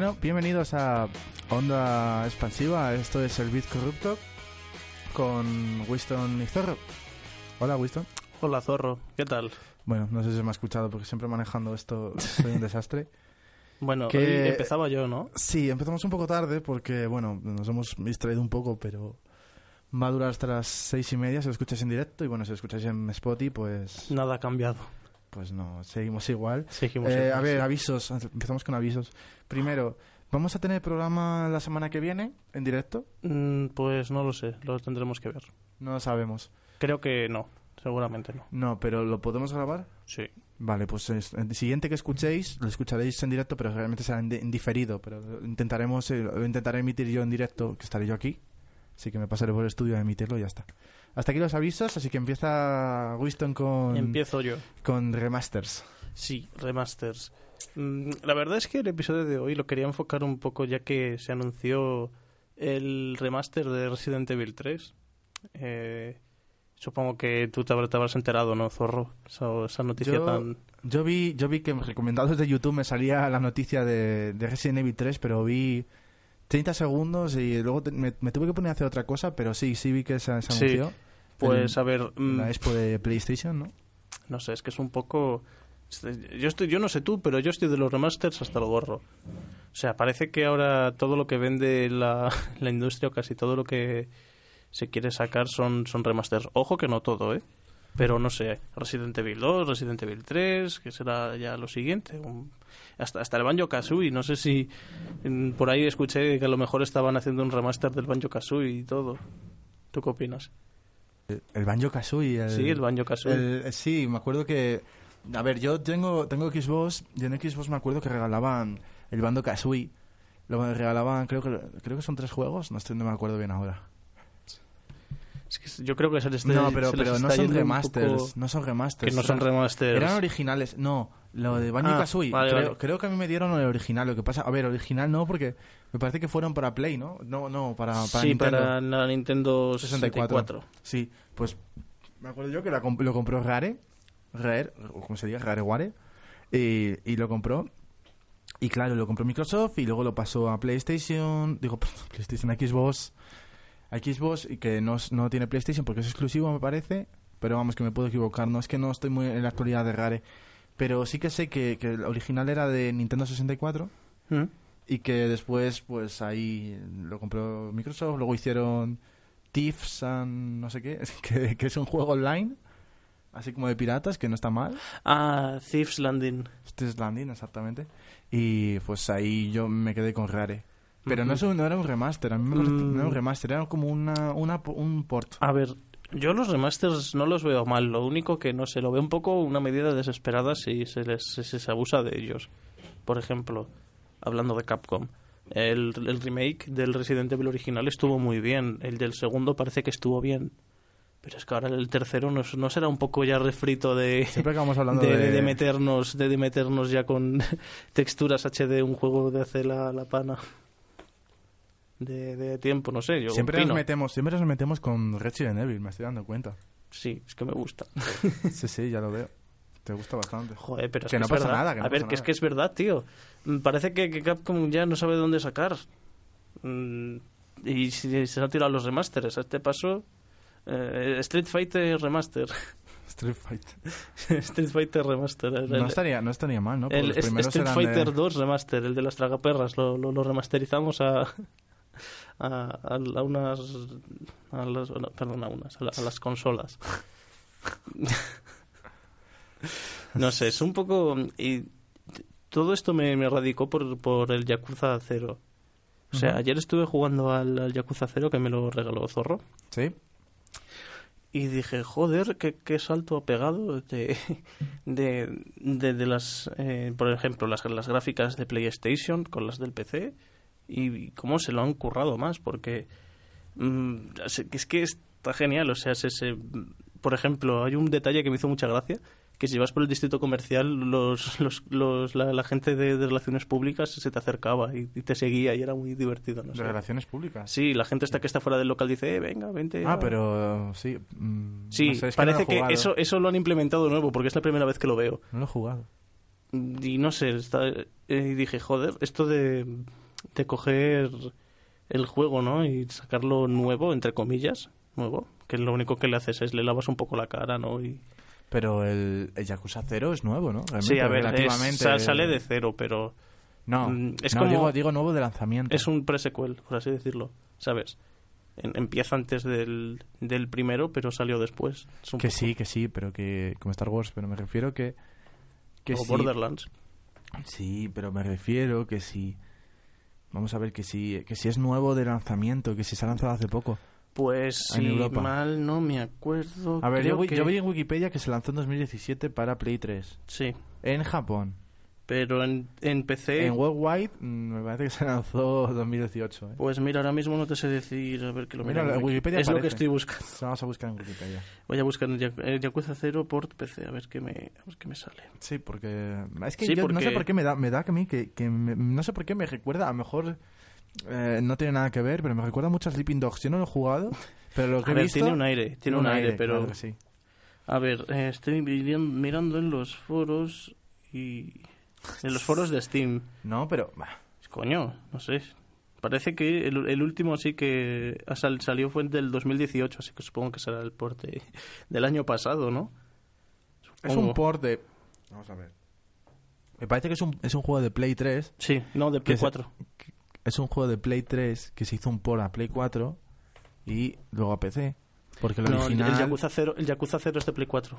Bueno, bienvenidos a Onda Expansiva. Esto es el Bit Corrupto con Winston y Zorro. Hola, Winston. Hola, Zorro. ¿Qué tal? Bueno, no sé si me ha escuchado porque siempre manejando esto soy un desastre. Bueno, Que- hoy empezaba yo, ¿no? Sí, empezamos un poco tarde porque, bueno, nos hemos distraído un poco, pero va a durar hasta las seis y media si lo escucháis en directo y, bueno, si lo escucháis en Spotify, pues, Nada ha cambiado. Pues no, seguimos igual. Seguimos Eh, igual, a ver, sí. avisos. Empezamos con avisos. Primero, ¿vamos a tener programa la semana que viene en directo? Mm, Pues no lo sé, lo tendremos que ver. No lo sabemos. Creo que no, seguramente no. No, pero ¿lo podemos grabar? Sí. Vale, pues es- el siguiente que escuchéis lo escucharéis en directo, pero realmente será en, di- en diferido. Pero intentaremos, eh, lo intentaré emitir yo en directo, que estaré yo aquí. Así que me pasaré por el estudio a emitirlo y ya está. Hasta aquí los avisos, así que empieza Winston con, Empiezo yo. con remasters. Sí, remasters. Mm, La verdad es que el episodio de hoy lo quería enfocar un poco ya que se anunció el remaster de Resident Evil 3. Eh, supongo que tú te habrás, te habrás enterado, ¿no, Zorro? Esa, esa noticia Yo- tan... Yo vi, yo vi que en recomendados de YouTube me salía la noticia de, de Resident Evil 3, pero vi 30 segundos y luego te- me, me tuve que poner a hacer otra cosa, pero sí, sí vi que se, se Sí, anunció. Pues a ver... en mm, la expo de PlayStation, ¿no? No sé, es que es un poco... Yo, estoy, yo no sé tú, pero yo estoy de los remasters hasta el gorro. O sea, parece que ahora todo lo que vende la, la industria o casi todo lo que se quiere sacar son, son remasters. Ojo que no todo, ¿eh? Pero no sé, Resident Evil 2, Resident Evil 3, que será ya lo siguiente. un- hasta, hasta el Banjo Kazooie, no sé si mm, por ahí escuché que a lo mejor estaban haciendo un remaster del Banjo Kazooie y todo. ¿Tú qué opinas? El Banjo Kazooie. El, sí, el Banjo Kazooie. el- eh, sí, me acuerdo que. A ver, yo tengo, tengo Xbox y en Xbox me acuerdo que regalaban el Banjo Kazooie. Lo regalaban, creo que creo que son tres juegos, no, estoy, no me acuerdo bien ahora. Es que yo creo que se les está, no, pero, se les pero no son remasters, poco- no son remasters. Que no son eran- remasters. Eran originales, no, lo de Banjo Ah, Kazooie. vale, creo, vale. creo que a mí me dieron el original. Lo que pasa, a ver, original no, porque me parece que fueron para Play, ¿no? No, no, para, para sí, Nintendo. para la Nintendo 64. 64. Sí, pues me acuerdo yo que la comp- lo compró Rare, Rare, o como se diga, Rareware, y, y lo compró. Y claro, lo compró Microsoft y luego lo pasó a PlayStation, digo, PlayStation, a Xbox, a Xbox y que no, no tiene PlayStation porque es exclusivo, me parece, pero vamos, que me puedo equivocar, no es que no estoy muy en la actualidad de Rare, pero sí que sé que, que el original era de Nintendo 64 ¿Mm? y que después pues ahí lo compró Microsoft luego hicieron Thieves and no sé qué que, que es un juego online así como de piratas que no está mal Ah, Thieves Landing. Thieves Landing exactamente y pues ahí yo me quedé con Rare pero no, es un- no era un remaster a mí me parece- Mm. no era un remaster era como una, una un port A ver, yo los remasters no los veo mal. Lo único que no sé, lo veo un poco una medida desesperada si se les si se abusa de ellos. Por ejemplo, hablando de Capcom. El, el remake del Resident Evil original estuvo muy bien. El del segundo parece que estuvo bien. Pero es que ahora el tercero no, no será un poco ya refrito de, siempre acabamos hablando de, de, de meternos de, de meternos ya con texturas HD un juego de hace la, la pana de, de tiempo no sé yo siempre nos metemos siempre nos metemos con Resident Evil me estoy dando cuenta. Sí es que me gusta. Sí sí ya lo veo. Te gusta bastante. Joder pero es Que que, no es pasa verdad. nada, que no a ver que es que es verdad tío. Parece que, que Capcom ya no sabe dónde sacar. Mm, y si se han tirado los remasters a este paso eh, Street Fighter Remaster. Street Fighter. Street Fighter Remaster el- no estaría no estaría mal no Porque El los es- primeros Street eran Fighter de- 2 Remaster, el de las tragaperras, lo, lo, lo remasterizamos a, a, unas. A las, perdón, a unas, a, la- a las consolas. no sé, es un poco. Y todo esto me, me radicó por, por el Yakuza 0. O sea, ayer estuve jugando al, al Yakuza 0 que me lo regaló Zorro. sí Y dije, joder, qué, qué salto ha pegado de, de, de, de las, eh, por ejemplo, las, las gráficas de PlayStation con las del PC y cómo se lo han currado más, porque mm, es que está genial, o sea, se, se- por ejemplo, hay un detalle que me hizo mucha gracia, que si vas por el distrito comercial, los, los, los- la, la gente de, de relaciones públicas se te acercaba y, y te seguía y era muy divertido, no de sé. relaciones públicas Sí, la gente está que está fuera del local dice, eh, venga, vente. Ah, a- pero sí. mm, Sí, no sé, es parece no que, eso, eso lo han implementado de nuevo porque es la primera vez que lo veo. No lo he jugado. y no sé, está- eh, y dije, joder, esto de, de coger el juego, ¿no? Y sacarlo nuevo, entre comillas, nuevo, que lo único que le haces es le lavas un poco la cara, ¿no? Y, Pero el, el Yakuza 0 es nuevo, ¿no? sí, a ver, es- relativamente- sa- sale de cero, pero No, Mm, es no, como- digo, digo nuevo de lanzamiento. es un pre-sequel, por así decirlo, ¿sabes? En- empieza antes del, del primero, pero salió después. Es Que poco sí, que sí, pero que... Como Star Wars, pero me refiero que... Que como sí, Borderlands. Sí, pero me refiero que si... Vamos a ver que si, que si es nuevo de lanzamiento, que si se ha lanzado hace poco. Pues si Europa. mal no me acuerdo. A ver, yo, que- yo vi en Wikipedia que se lanzó en 2017 para Play 3. Sí, En Japón. Pero en, en PC... En Worldwide mm, me parece que se lanzó 2018. ¿eh? Pues mira, ahora mismo no te sé decir, a ver que lo Mira, miro en Wikipedia Es lo que aparece. estoy buscando. Vamos a buscar en Wikipedia. Voy a buscar el Yaku- el Yakuza 0 port PC, a ver qué me, a ver qué me sale. Sí, porque... Es que Sí, yo no sé por qué me da, me da que a mí, que, que me- no sé por qué me recuerda, a lo mejor eh, no tiene nada que ver, pero me recuerda mucho a Sleeping Dogs. Yo no lo he jugado, pero lo que A he ver, visto... tiene un aire, tiene un aire, pero... claro que sí. A ver, eh, estoy miran- mirando en los foros y... En los foros de Steam. No, pero... bah, Coño, no sé. Parece que el, el último sí que ha sal- salió fue del 2018, así que supongo que será el porte del año pasado, ¿no? Es Supongo. un port de... Vamos a ver. Me parece que es un, es un juego de Play 3. Sí, no, de Play Que se- 4. Es un juego de Play 3 que se hizo un port a Play 4 y luego a PC. Porque el No, el- original... el, Yakuza 0, el Yakuza 0 es de Play 4.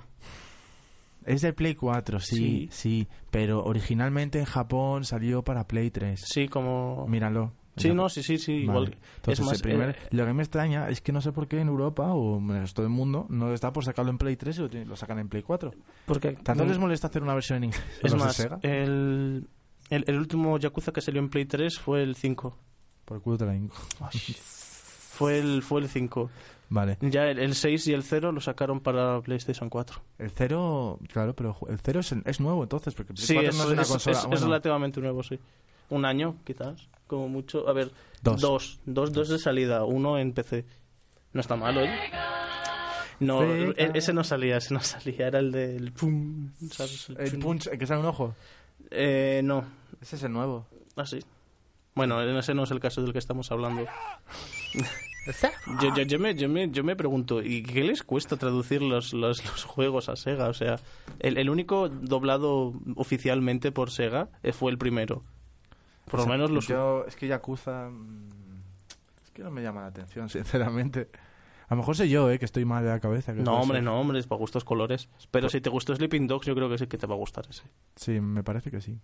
Es de Play 4, sí, Sí. sí, Pero originalmente en Japón salió para Play 3. Sí, como... Míralo. Sí, no, sí, sí, sí. Vale. Igual. Entonces, es más, el primer- eh, lo que me extraña es que no sé por qué en Europa o en el resto del mundo no está por sacarlo en Play 3 y lo, lo sacan en Play 4. porque ¿Tanto les molesta hacer una versión en inglés? Es más, Sega? el, el, el último Yakuza que salió en Play 3 fue el 5. Por el culo te la. Fue el, fue el 5. Vale. Ya el, el 6 y el 0 lo sacaron para PlayStation 4. El 0, claro, pero el 0 es, es nuevo entonces, porque Sí, 4 es, no es una es- consola. es- es bueno, relativamente nuevo, sí. Un año, quizás, como mucho. A ver, Dos. Dos, dos, dos de salida, uno en PC. No está mal, oye. No, Sega. e- ese no salía, ese no salía, era el del pum, ¿sabes? El el punch, el que sale un ojo. Eh, no, Ese es el nuevo. así. Bueno, ese no es el caso del que estamos hablando. Yo, yo, yo, me, yo, me, yo me pregunto, ¿y qué les cuesta traducir los, los, los juegos a Sega? O sea, el, el único doblado oficialmente por Sega eh, fue el primero. Por O lo sea, menos los... Yo, es que Yakuza. mm, Es que no me llama la atención, sinceramente. A lo mejor soy yo, ¿eh? Que estoy mal de la cabeza. No, hombre, ser. no, hombre, es para gustos colores. Pero si te gustó Sleeping Dogs, yo creo que sí que te va a gustar ese. Sí, me parece que sí.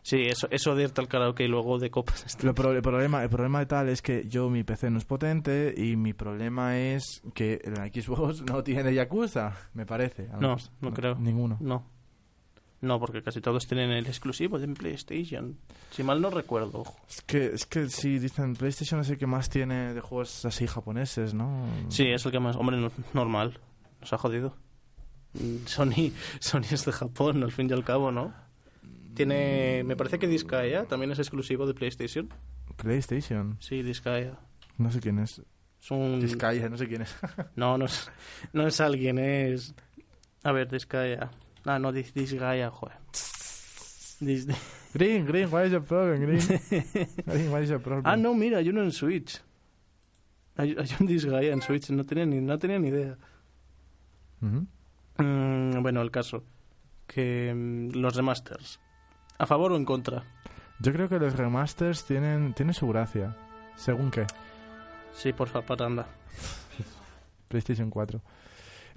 Sí, eso, eso de irte al karaoke y luego de copas. está- Lo pro- el, problema, el problema de tal es que yo, mi PC no es potente y mi problema es que la Xbox no tiene Yakuza, me parece. No, mejor. no creo. Ninguno. No. No, porque casi todos tienen el exclusivo de PlayStation. Si mal no recuerdo. ojo. Es que, es que si dicen PlayStation es el que más tiene de juegos así japoneses, ¿no? Sí, es el que más... Hombre, no- normal. Nos ha jodido. Sony, Sony es de Japón, al fin y al cabo, ¿no? Tiene... Me parece que Disgaea también es exclusivo de PlayStation. PlayStation. Sí, Disgaea. No sé quién es. Es un... Disgaea, no sé quién es. No, no es, no es alguien, es... A ver, Disgaea. Ah, no, Dis, Disgaea, joder. Dis- Green, Green, what is your problem, Green? Green, what is your problem? ah, no, mira, hay uno en Switch. Hay, hay un Disgaea en Switch, no tenía ni, no tenía ni idea. Mm, bueno, el caso. Que mm, los remasters. ¿A favor o en contra? Yo creo que los remasters tienen, tienen su gracia. ¿Según qué? Sí, por favor, anda. PlayStation 4.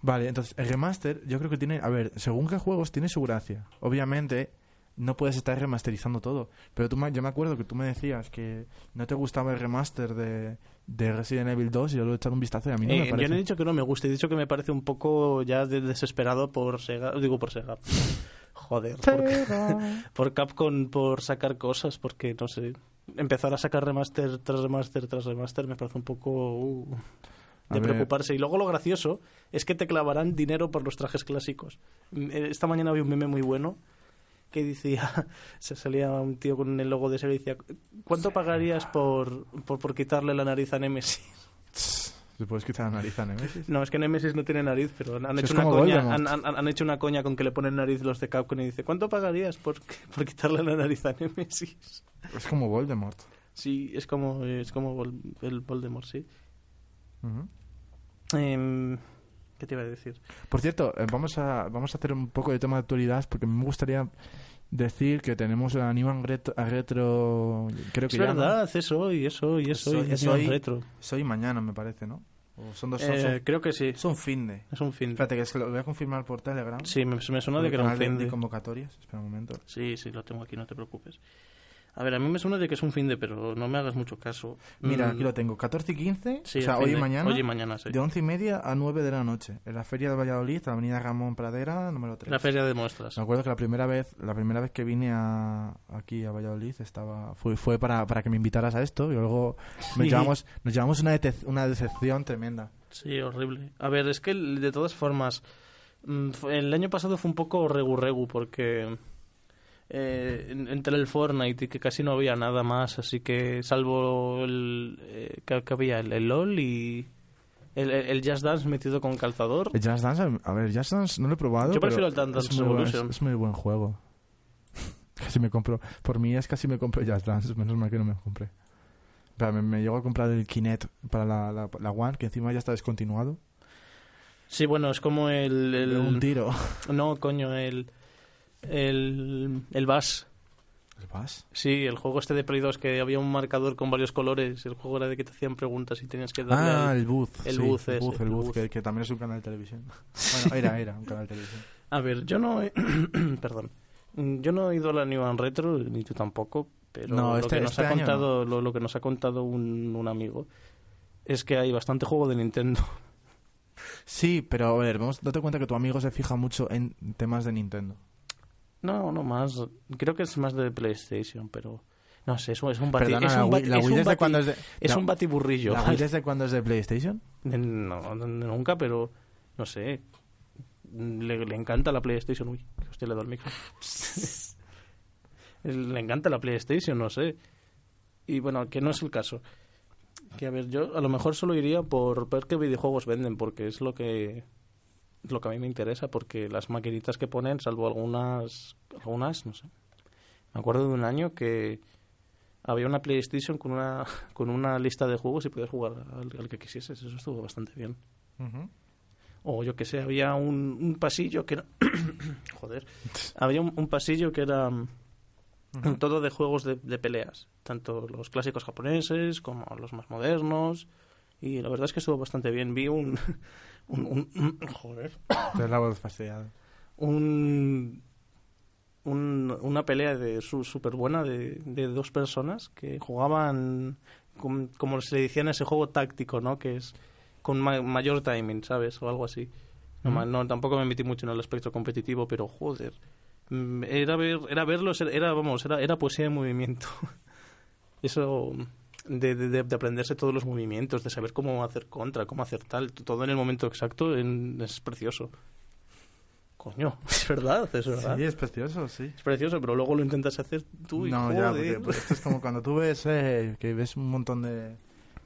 Vale, entonces el remaster yo creo que tiene, a ver, según qué juegos tiene su gracia. Obviamente no puedes estar remasterizando todo, pero tú yo me acuerdo que tú me decías que no te gustaba el remaster de, de Resident Evil 2 y yo lo he echado un vistazo y a mí no Eh, me yo parece. no he dicho que no me guste, he dicho que me parece un poco ya de- desesperado por Sega. Digo por Sega. Joder, por, por Capcom por sacar cosas, porque no sé. Empezar a sacar remaster tras remaster tras remaster me parece un poco uh, de preocuparse. Y luego lo gracioso es que te clavarán dinero por los trajes clásicos. Mm, eh, Esta mañana vi un meme muy bueno que decía, se salía un tío con el logo de Sega y decía, ¿cuánto pagarías por, por, por quitarle la nariz a Nemesis? ¿Se puede quitar la nariz a Nemesis? No, es que Nemesis no tiene nariz, pero han, han hecho una coña. Han, han- han hecho una coña con que le ponen nariz los de Capcom y dice, ¿cuánto pagarías por, por quitarle la nariz a Nemesis? Es como Voldemort. Sí, es como, es como el Voldemort, sí. Ujú. Em, ¿Qué te iba a decir? Por cierto, eh, vamos a, vamos a hacer un poco de tema de actualidad porque me gustaría decir que tenemos a Newman Retro, a retro creo que Es ya, ¿no? verdad, es hoy, es hoy, es Es hoy. hoy, es hoy. retro. Soy mañana, me parece, ¿no? O son dos Eh, son, creo que sí, son fin de. es un fin. Espérate, que es que lo voy a confirmar por Telegram. Sí, me, me suena de que era un de- fin de de... convocatorias. Espera un momento. Sí, sí, lo tengo aquí, no te preocupes. A ver, a mí me suena de que es un fin de, pero no me hagas mucho caso. Mira, Mm, aquí lo tengo. 14 y 15. sí, o sea, hoy y de. mañana. Hoy y mañana, sí. De 11 y media a 9 de la noche. En la Feria de Valladolid, la avenida Ramón Pradera, número 3. La feria de muestras. Me acuerdo que la primera vez, la primera vez que vine a, aquí a Valladolid estaba fue, fue para, para que me invitaras a esto y luego nos llevamos, nos llevamos una, una decepción tremenda. Sí, horrible. A ver, es que de todas formas, mm, el año pasado fue un poco regu-regu porque eh, en- entre el Fortnite y que casi no había nada más, así que salvo el eh, que, que había el, el LOL y el, Just Dance metido con calzador. El Just Dance, a ver, Just Dance no lo he probado. Yo pero prefiero el Dance Dance es muy buen- es, es muy buen juego. casi me compro, por mí es casi me compro Just Dance, menos mal que no me compré. O sea, me, me llegó a comprar el Kinect para la, la, la One, que encima ya está descontinuado. Sí, bueno, es como el... el- un tiro. no, coño, el... El, el Bass. ¿El Bass? Sí, el juego este de Play 2 que había un marcador con varios colores. El juego era de que te hacían preguntas y tenías que darle Ah, al- el Booth. el sí, el ese, el Booth. Que, que también es un canal de televisión. Bueno, era, era un canal de televisión. A ver, yo no he... Perdón. Yo no he ido a la New One Retro, ni tú tampoco, pero No, lo, este- que nos este ha contado, lo, lo que nos ha contado un, un amigo es que hay bastante juego de Nintendo. Sí, pero a ver, vamos, date cuenta que tu amigo se fija mucho en temas de Nintendo. No, no más. Creo que es más de PlayStation, pero... No sé, es, un- es un bati... Perdona, es un bati- la es Wii desde cuándo es de... es la- un batiburrillo. ¿La Wii desde cuándo es de PlayStation? No, no, nunca, pero no sé. Le, le encanta la PlayStation. Uy, que usted le da el micro. le encanta la PlayStation, no sé. Y bueno, que no es el caso. Que a ver, yo a lo mejor solo iría por ver qué videojuegos venden, porque es lo que lo que a mí me interesa, porque las maquinitas que ponen, salvo algunas, algunas, no sé. Me acuerdo de un año que había una PlayStation con una, con una lista de juegos y podías jugar al, al que quisieses. Eso estuvo bastante bien. O yo que sé, había un, un pasillo que era... Joder. Había un, un pasillo que era mm, todo de juegos de, de peleas. Tanto los clásicos japoneses como los más modernos. Y la verdad es que estuvo bastante bien. Vi un... un, un- un- joder. La voz fastidiada. Un, un- una pelea de súper buena de, de dos personas que jugaban com- como se le decía en ese juego táctico, ¿no? Que es con ma- mayor timing, ¿sabes? O algo así. No, ma- no, tampoco me metí mucho en el aspecto competitivo, pero joder. Mm, Era ver, era verlos, era, vamos, era, era poesía de movimiento. Eso de, de, de- de aprenderse todos los movimientos, de saber cómo hacer contra, cómo hacer tal, todo en el momento exacto en- es precioso. Coño, es verdad, es verdad. Sí, es precioso, sí. Es precioso, pero luego lo intentas hacer tú y no, ya, joder. porque pues, esto es como cuando tú ves eh, que ves un montón de,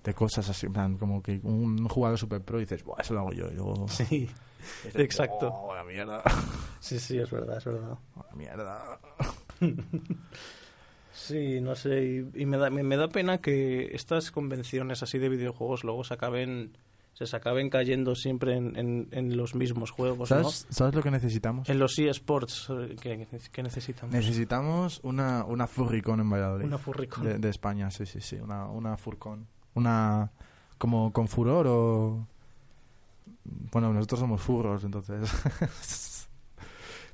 de cosas así, plan, como que un jugador super pro y dices, Buah, eso lo hago yo. Y luego, Sí, dices, exacto. "Oh, la mierda, sí, sí, es verdad, es verdad. la mierda. Sí, no sé, y, y me, da, me, me da pena que estas convenciones así de videojuegos luego se acaben se acaben cayendo siempre en, en, en los mismos juegos, ¿Sabes, ¿Sabes lo que necesitamos? En los eSports eh, que, que necesitamos. Necesitamos una, una Furricon en Valladolid. Una Furricon. De, de España, sí, sí, sí. Una, una Furcon. Una. Como con furor o. Bueno, nosotros somos furros, entonces.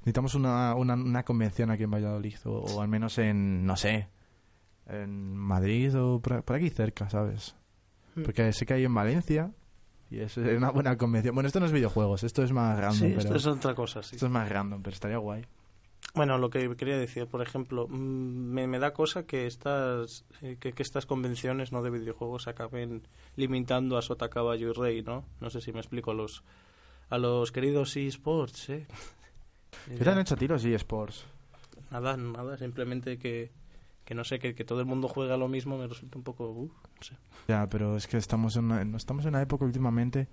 Necesitamos una, una, una convención aquí en Valladolid. O, o al menos en. No sé. En Madrid o por, por aquí cerca, ¿sabes? Mm. Porque sé que hay en Valencia. Y es una buena convención. Bueno, esto no es videojuegos, esto es más random. Sí, pero, esto es otra cosa, sí. esto es más random, pero estaría guay. Bueno, lo que quería decir, por ejemplo, mm, me, me da cosa que estas eh, que, que estas convenciones no de videojuegos acaben limitando a Sota, Caballo y Rey, ¿no? No sé si me explico a los a los queridos eSports, ¿eh? ¿Qué te han hecho tiros y sports? Nada, nada, simplemente que, que no sé, que, que todo el mundo juega lo mismo me resulta un poco... uh, no sé. Ya, pero es que estamos en una, estamos en una época últimamente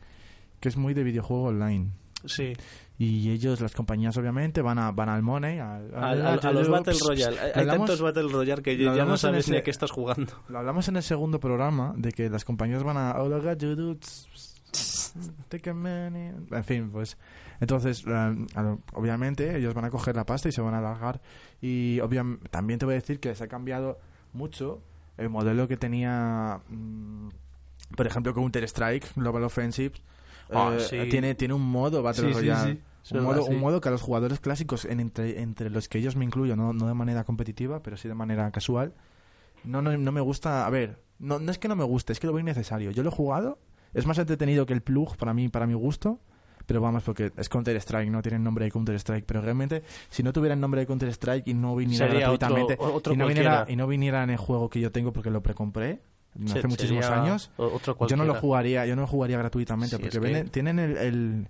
que es muy de videojuego online. Sí, Y ellos, las compañías, obviamente, van a van al money, al, a, a- a los Battle Royale. Hay, Hablamos- tantos Battle Royale que ya no sabes ni a qué estás jugando. Lo hablamos en el segundo programa de que las compañías van a take a. En fin, pues entonces eh, obviamente ellos van a coger la pasta y se van a alargar y obviam- también te voy a decir que se ha cambiado mucho el modelo que tenía mm, por ejemplo Counter Strike Global Offensive Ah, eh, sí. tiene tiene un modo Battle Sí, Royale sí. Un modo, un modo que a los jugadores clásicos, en entre, entre los que ellos me incluyo, no, no de manera competitiva, pero sí de manera casual, no, no, no me gusta. A ver, no, no es que no me guste, es que lo veo innecesario. Yo lo he jugado, es más entretenido que el plug para mí, para mi gusto. Pero vamos, porque es Counter Strike, no tiene el nombre de Counter Strike. Pero realmente, si no tuviera el nombre de Counter Strike y no viniera Sería otro- gratuitamente, otro y, no viniera, y no viniera en el juego que yo tengo porque lo precompré hace Se- muchísimos años, yo no lo jugaría, yo no lo jugaría gratuitamente Sí, porque que- tienen el, el,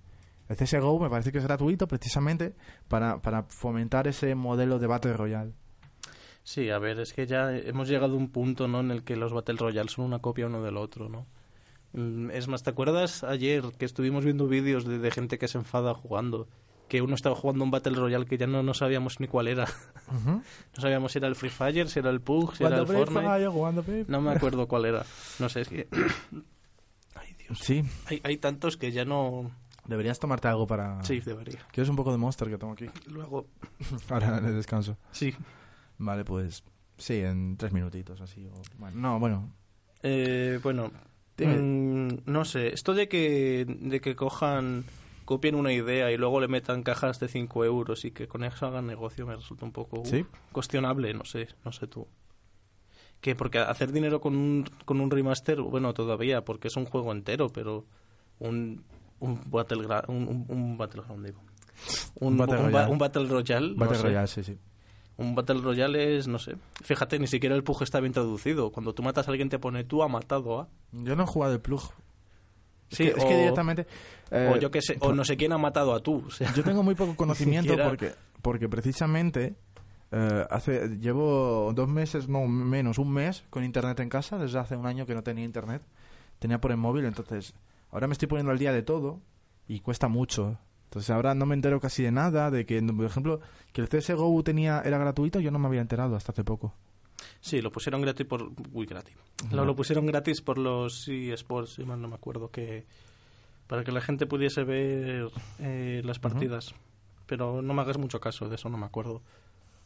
el CSGO, me parece que es gratuito precisamente para, para fomentar ese modelo de Battle Royale. Sí, a ver, es que ya hemos llegado a un punto, ¿no? En el que los Battle Royale son una copia uno del otro, ¿no? Mm, Es más, ¿te acuerdas ayer que estuvimos viendo vídeos de, de gente que se enfada jugando? Que uno estaba jugando un Battle Royale que ya no, no sabíamos ni cuál era. No sabíamos si era el Free Fire, si era el PUG, si era el Fortnite. No me acuerdo cuál era. No sé, es que... Ay, Dios. Sí, Hay, hay tantos que ya no... deberías tomarte algo para... Sí, debería. ¿Quieres un poco de Monster que tomo aquí? Luego... Ahora el descanso. Sí. Vale, pues sí, en tres minutitos así. o- bueno, no, bueno. Eh, bueno, Mm, no sé, esto de que, de que cojan, copien una idea y luego le metan cajas de 5 euros y que con eso hagan negocio me resulta un poco uh, cuestionable, no sé, no sé tú. Que porque hacer dinero con un, con un remaster, bueno, todavía, porque es un juego entero, pero un, un Battleground, un, un, un Battleground, digo. Un, Battle un Battle Royale, no Battle sé. Royale, sí, sí. Un Battle Royale es, no sé. Fíjate, ni siquiera el PUG está bien traducido. Cuando tú matas a alguien te pone tú ha matado a. Yo no he jugado el plug. Es Sí, es o, que directamente... eh, o yo sé, o no sé quién ha matado a tú. O sea, Yo tengo muy poco conocimiento siquiera- porque, porque precisamente eh, hace llevo dos meses, no menos, un mes con internet en casa. Desde hace un año que no tenía internet. Tenía por el móvil, entonces ahora me estoy poniendo al día de todo y cuesta mucho. Entonces ahora no me entero casi de nada, de que, por ejemplo, que el CSGO tenía, era gratuito, yo no me había enterado hasta hace poco. Sí, lo pusieron gratis por... Uy, gratis. Lo, lo pusieron gratis por los eSports, si mal no me acuerdo, que... Para que la gente pudiese ver eh, las partidas. Pero no me hagas mucho caso, de eso no me acuerdo.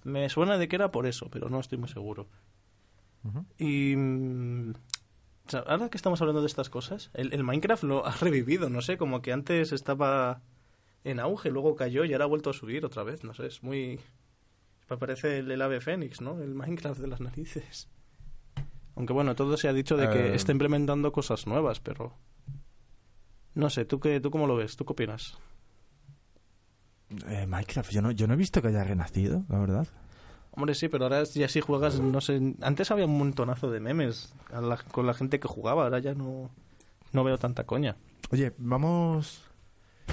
Me suena de que era por eso, pero no estoy muy seguro. Y... mm, ahora que estamos hablando de estas cosas, el, el Minecraft lo ha revivido, no sé, como que antes estaba en auge, luego cayó y ahora ha vuelto a subir otra vez, no sé, es muy... Me parece el, el ave fénix, ¿no? El Minecraft de las narices. Aunque bueno, todo se ha dicho de que Eh. está implementando cosas nuevas, pero... No sé, ¿tú, qué, ¿tú cómo lo ves? ¿Tú qué opinas? Eh, Minecraft, yo no, yo no he visto que haya renacido, la verdad. Hombre, sí, pero ahora ya sí juegas, no sé... Antes había un montonazo de memes la- con la gente que jugaba, ahora ya no, no veo tanta coña. Oye, vamos...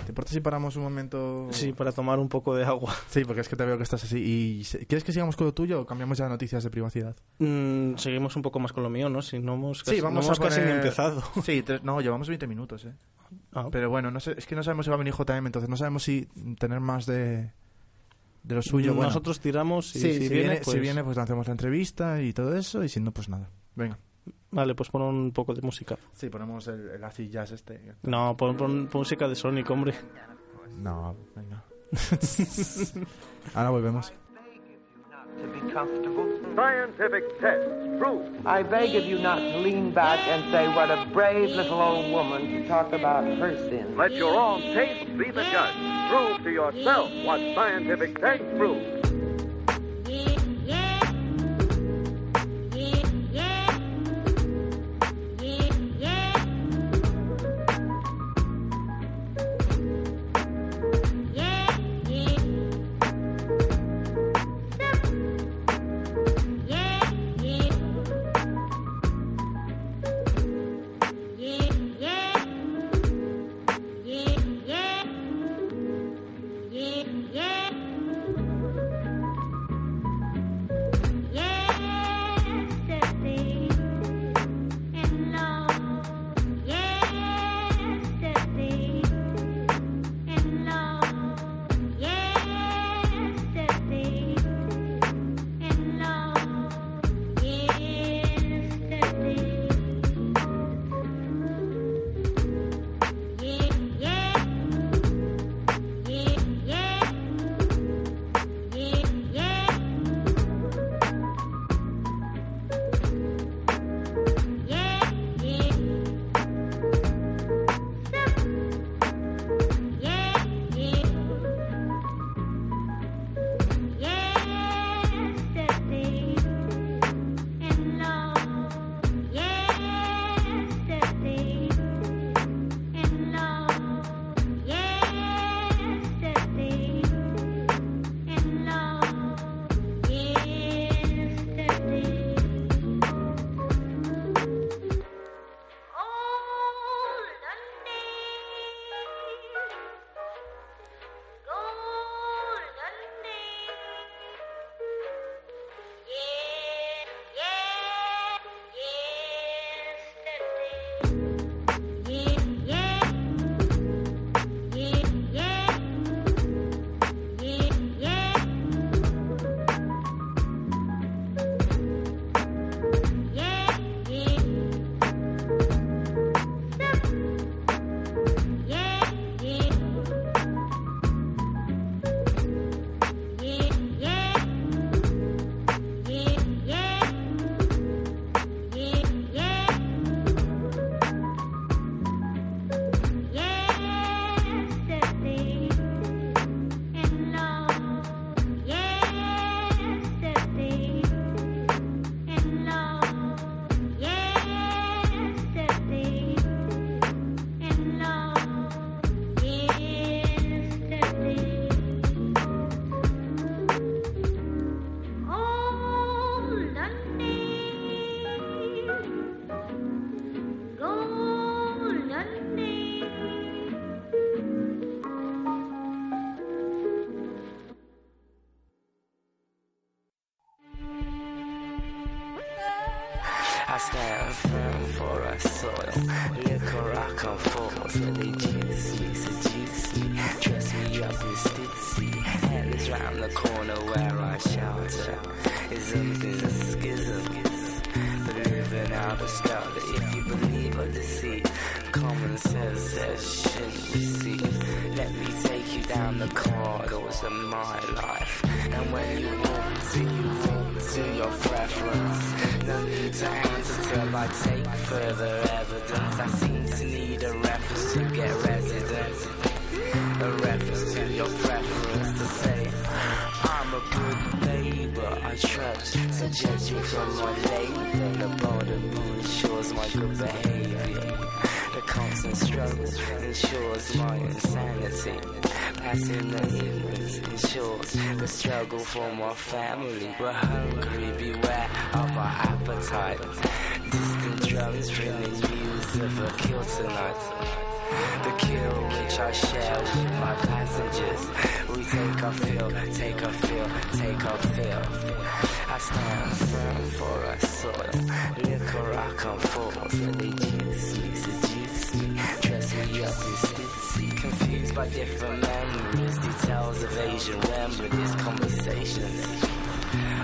¿Te importa si paramos un momento? Sí, para tomar un poco de agua. Sí, porque es que te veo que estás así. Y ¿Quieres que sigamos con lo tuyo o cambiamos ya a noticias de privacidad? Mm, seguimos un poco más con lo mío, ¿no? Si no hemos casi, Sí, vamos no hemos a casi ni empezado. Sí, tres- no, llevamos 20 minutos, ¿eh? Ah, Pero bueno, no sé, es que no sabemos si va a venir JM, entonces no sabemos si tener más de, de lo suyo. Bueno, Nosotros tiramos y sí, si, si, viene, viene, pues... si viene, pues lanzamos la entrevista y todo eso, y si no, pues nada. Venga. Vale, pues pon un poco de música. Sí, ponemos el, el acid jazz este. No, pon, pon- pon música de Sonic, hombre. No, venga. Ahora volvemos. to be comfortable. Scientific tests prove I beg of you not to lean back and say, what a brave little old woman to talk about her sins. let your own taste be the judge. Prove to yourself what scientific tests prove. Come forth and they me, seduce me. Dress me up in stitsy. Hell round the corner where I shelter. Isms is a schism. But living out a style if you believe or deceit, common sense says shouldn't receive. Let me take you down the corridors of my life. And when you walk to, you to your preference. No need to answer till I take further evidence. I seem to need a reference to get residence. A reference to your preference to say, I'm a good neighbor, I trust. So judge from my labor. The bottom ensures my good behavior. The constant struggle ensures my insanity. Passing the ignorance ensures the struggle for my family. We're hungry, beware of our appetite. Distant drums ringing news of a kill tonight. The kill which I share with my passengers. We take our fill, take our fill, take our fill. I stand firm for a soil. Liquor I come forth and they juice me, seduce me. Dress me up in stitsy. By different memories, details of Asian remedies, conversations.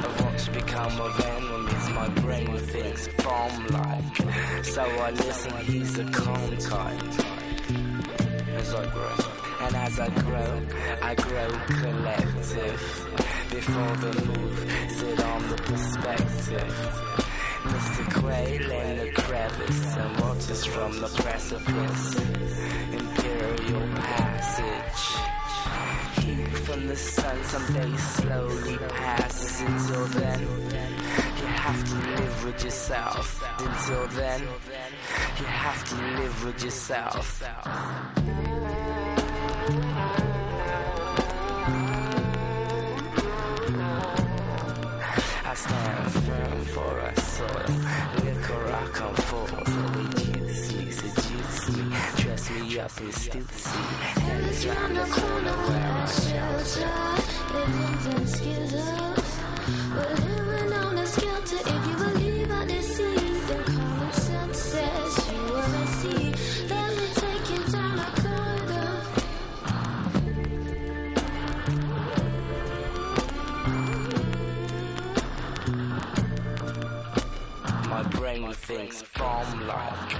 Of what's become of enemies, my brain thinks bomb like. So I listen, he's a calm type as I grow. And as I grow, I grow collective. Before the move, sit on the perspective. Mr. Quail in the crevice and watches from the precipice. Imperial passage. Heat from the sun someday slowly passes. Until then, you have to live with yourself. Until then, you have to live with yourself. I stand firm for a soil. Liquor I come forth Dress me up in stitsy. And it's round the corner where I shelter. Living in. We're living on a skelter. If you believe common sense says you you down a. My brain thinks bomb like.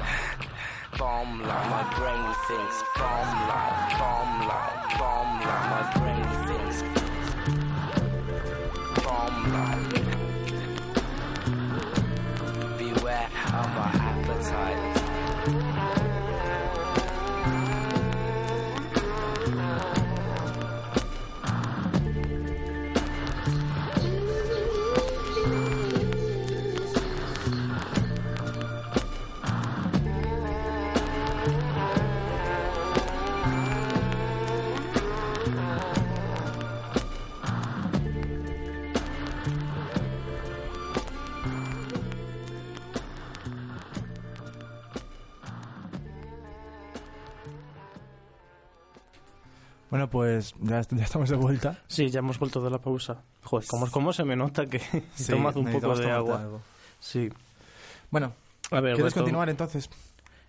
Bomb like. My brain thinks from love, from love, from love. My brain thinks. Pues ya, ya estamos de vuelta. Sí, ya hemos vuelto de la pausa. Joder, ¿cómo, cómo se me nota que Sí, tomas un poco de agua? algo. Sí. Bueno, A ver, ¿quieres continuar entonces?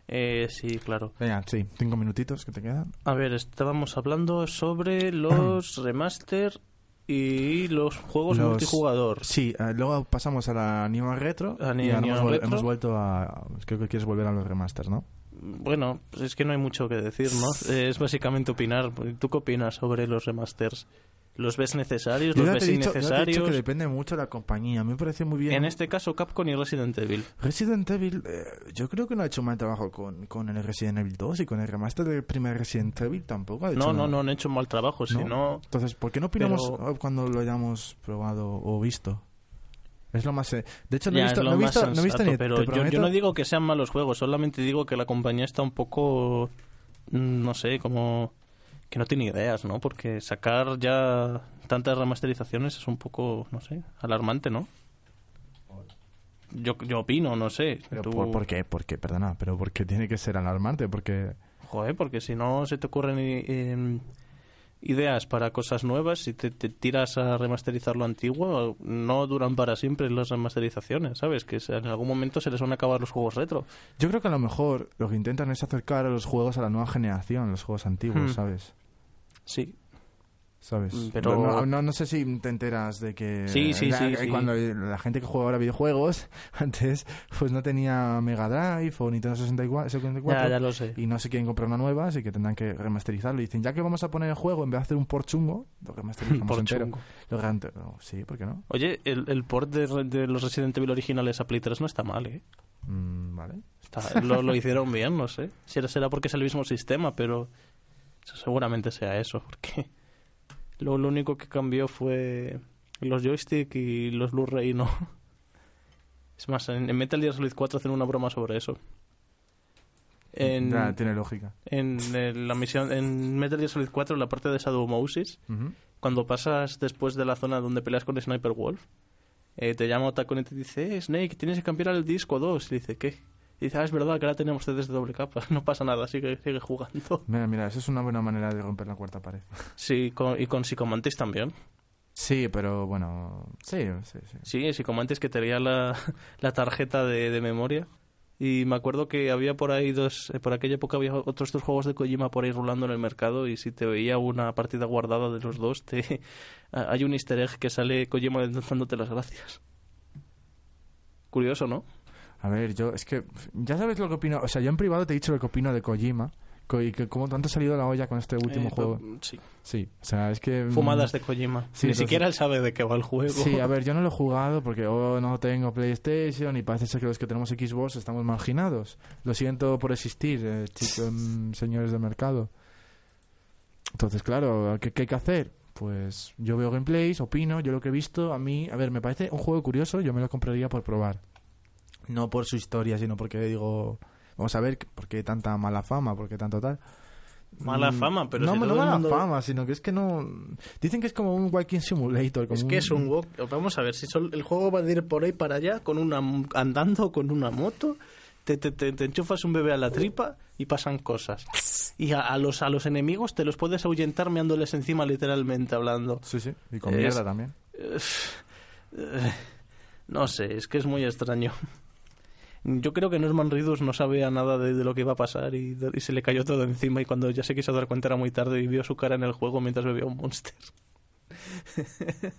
Eh, sí, claro. Venga, sí, cinco minutitos que te quedan. A ver, estábamos hablando sobre los remaster y los juegos Los- multijugador. Sí, eh, luego pasamos a la New Retro. A y ahora hemos, Retro. hemos vuelto a. Creo que quieres volver a los remasters, ¿no? Bueno, pues es que no hay mucho que decir, ¿no? Es básicamente opinar. ¿Tú qué opinas sobre los remasters? ¿Los ves necesarios? Yo ¿Los ves dicho, ya te he dicho innecesarios? que depende mucho de la compañía. A mí me parece muy bien. En este caso, Capcom y Resident Evil. Resident Evil, eh, yo creo que no ha hecho mal trabajo con, con el Resident Evil 2 y con el remaster del primer Resident Evil tampoco. Ha hecho No, no, no han hecho mal trabajo, ¿No? sino... Entonces, ¿por qué no opinamos Pero- eh, cuando lo hayamos probado o visto? Es lo más. eh, De hecho, no he visto, no he visto, no he visto sensato, ni. pero yo, no digo que sean malos juegos, solamente digo que la compañía está un poco, mm, no sé, como que no tiene ideas, ¿no? Porque sacar ya tantas remasterizaciones es un poco, no sé, alarmante, ¿no? Yo, yo opino, no sé. Pero Tú- ¿por, por qué? ¿Por qué? Perdona, pero ¿por qué tiene que ser alarmante? Porque. Joder, porque si no se te ocurren eh, ideas para cosas nuevas, si te, te tiras a remasterizar lo antiguo, no duran para siempre las remasterizaciones, ¿sabes? Que en algún momento se les van a acabar los juegos retro. Yo creo que a lo mejor lo que intentan es acercar a los juegos a la nueva generación, los juegos antiguos, Hmm. ¿sabes? Sí, ¿Sabes? Mm, pero- No, no, no sé si te enteras de que... Sí, sí, la- sí. Cuando la gente que juega ahora videojuegos, antes, pues no tenía Mega Drive o Nintendo 64, 64 ya, ya lo sé. y no se quieren comprar una nueva, así que tendrán que remasterizarlo. Y dicen, ya que vamos a poner el juego, en vez de hacer un port chungo, lo remasterizamos Por entero. chungo. Lo oh, sí, ¿por qué no? Oye, el, el port de, los Resident Evil originales a Play 3 no está mal, ¿eh? Mm, vale. Está- lo, lo hicieron bien, no sé. Si será porque es el mismo sistema, pero seguramente sea eso, porque lo, lo único que cambió fue los joystick y los Blu-ray, ¿no? Es más, en, Metal Gear Solid 4 hacen una broma sobre eso. En, tiene lógica. en eh, la misión en Metal Gear Solid 4, en la parte de Shadowmoses, Ujú. cuando pasas después de la zona donde peleas con Sniper Wolf, eh, te llama Otacon y te dice, eh, Snake, tienes que cambiar el disco 2. Y dice, ¿qué? Y dice, ah, es verdad que ahora tenemos CDs de doble capa. No pasa nada, sigue, sigue jugando. Mira, mira, eso es una buena manera de romper la cuarta pared. Sí, con- y con Psychomantis también. Sí, pero bueno, sí, sí, sí. Sí, Psychomantis que tenía la, la tarjeta de, de memoria. Y me acuerdo que había por ahí dos, eh, por aquella época había otros dos juegos de Kojima por ahí rulando en el mercado y si te veía una partida guardada de los dos, te hay un easter egg que sale Kojima dándote las gracias. Curioso, ¿no? A ver, yo, es que, ya sabes lo que opino, o sea, yo en privado te he dicho lo que opino de Kojima, y que como tanto ha salido la olla con este último Eh, juego. Sí. Sí, o sea, es que... mm, Fumadas de Kojima. Sí, Ni entonces- siquiera él sabe de qué va el juego. Sí, a ver, yo no lo he jugado porque oh, no tengo PlayStation y parece ser que los que tenemos Xbox estamos marginados. Lo siento por existir, eh, chicos, mm, señores del mercado. Entonces, claro, ¿qué, qué hay que hacer? Pues yo veo gameplays, opino, yo lo que he visto, a mí, a ver, me parece un juego curioso, yo me lo compraría por probar. No por su historia, sino porque digo, vamos a ver por qué tanta mala fama, por qué tanto tal. Mala Mm, fama, pero no, si no mala mundo- fama, sino que es que no... Dicen que es como un Walking Simulator. Como Es que es un walk. Vamos a ver, si sol- el juego va a ir por ahí para allá, con una andando con una moto, te, te, te- te enchufas un bebé a la tripa y pasan cosas. Y a, a los, a los enemigos te los puedes ahuyentar meándoles encima, literalmente hablando. Sí, sí, y con Es- mierda también. Eh, No sé, es que es muy extraño. Yo creo que Norman Reedus no sabía nada de, de lo que iba a pasar y, de- y se le cayó todo encima y cuando ya se quiso dar cuenta era muy tarde y vio su cara en el juego mientras bebía un monster.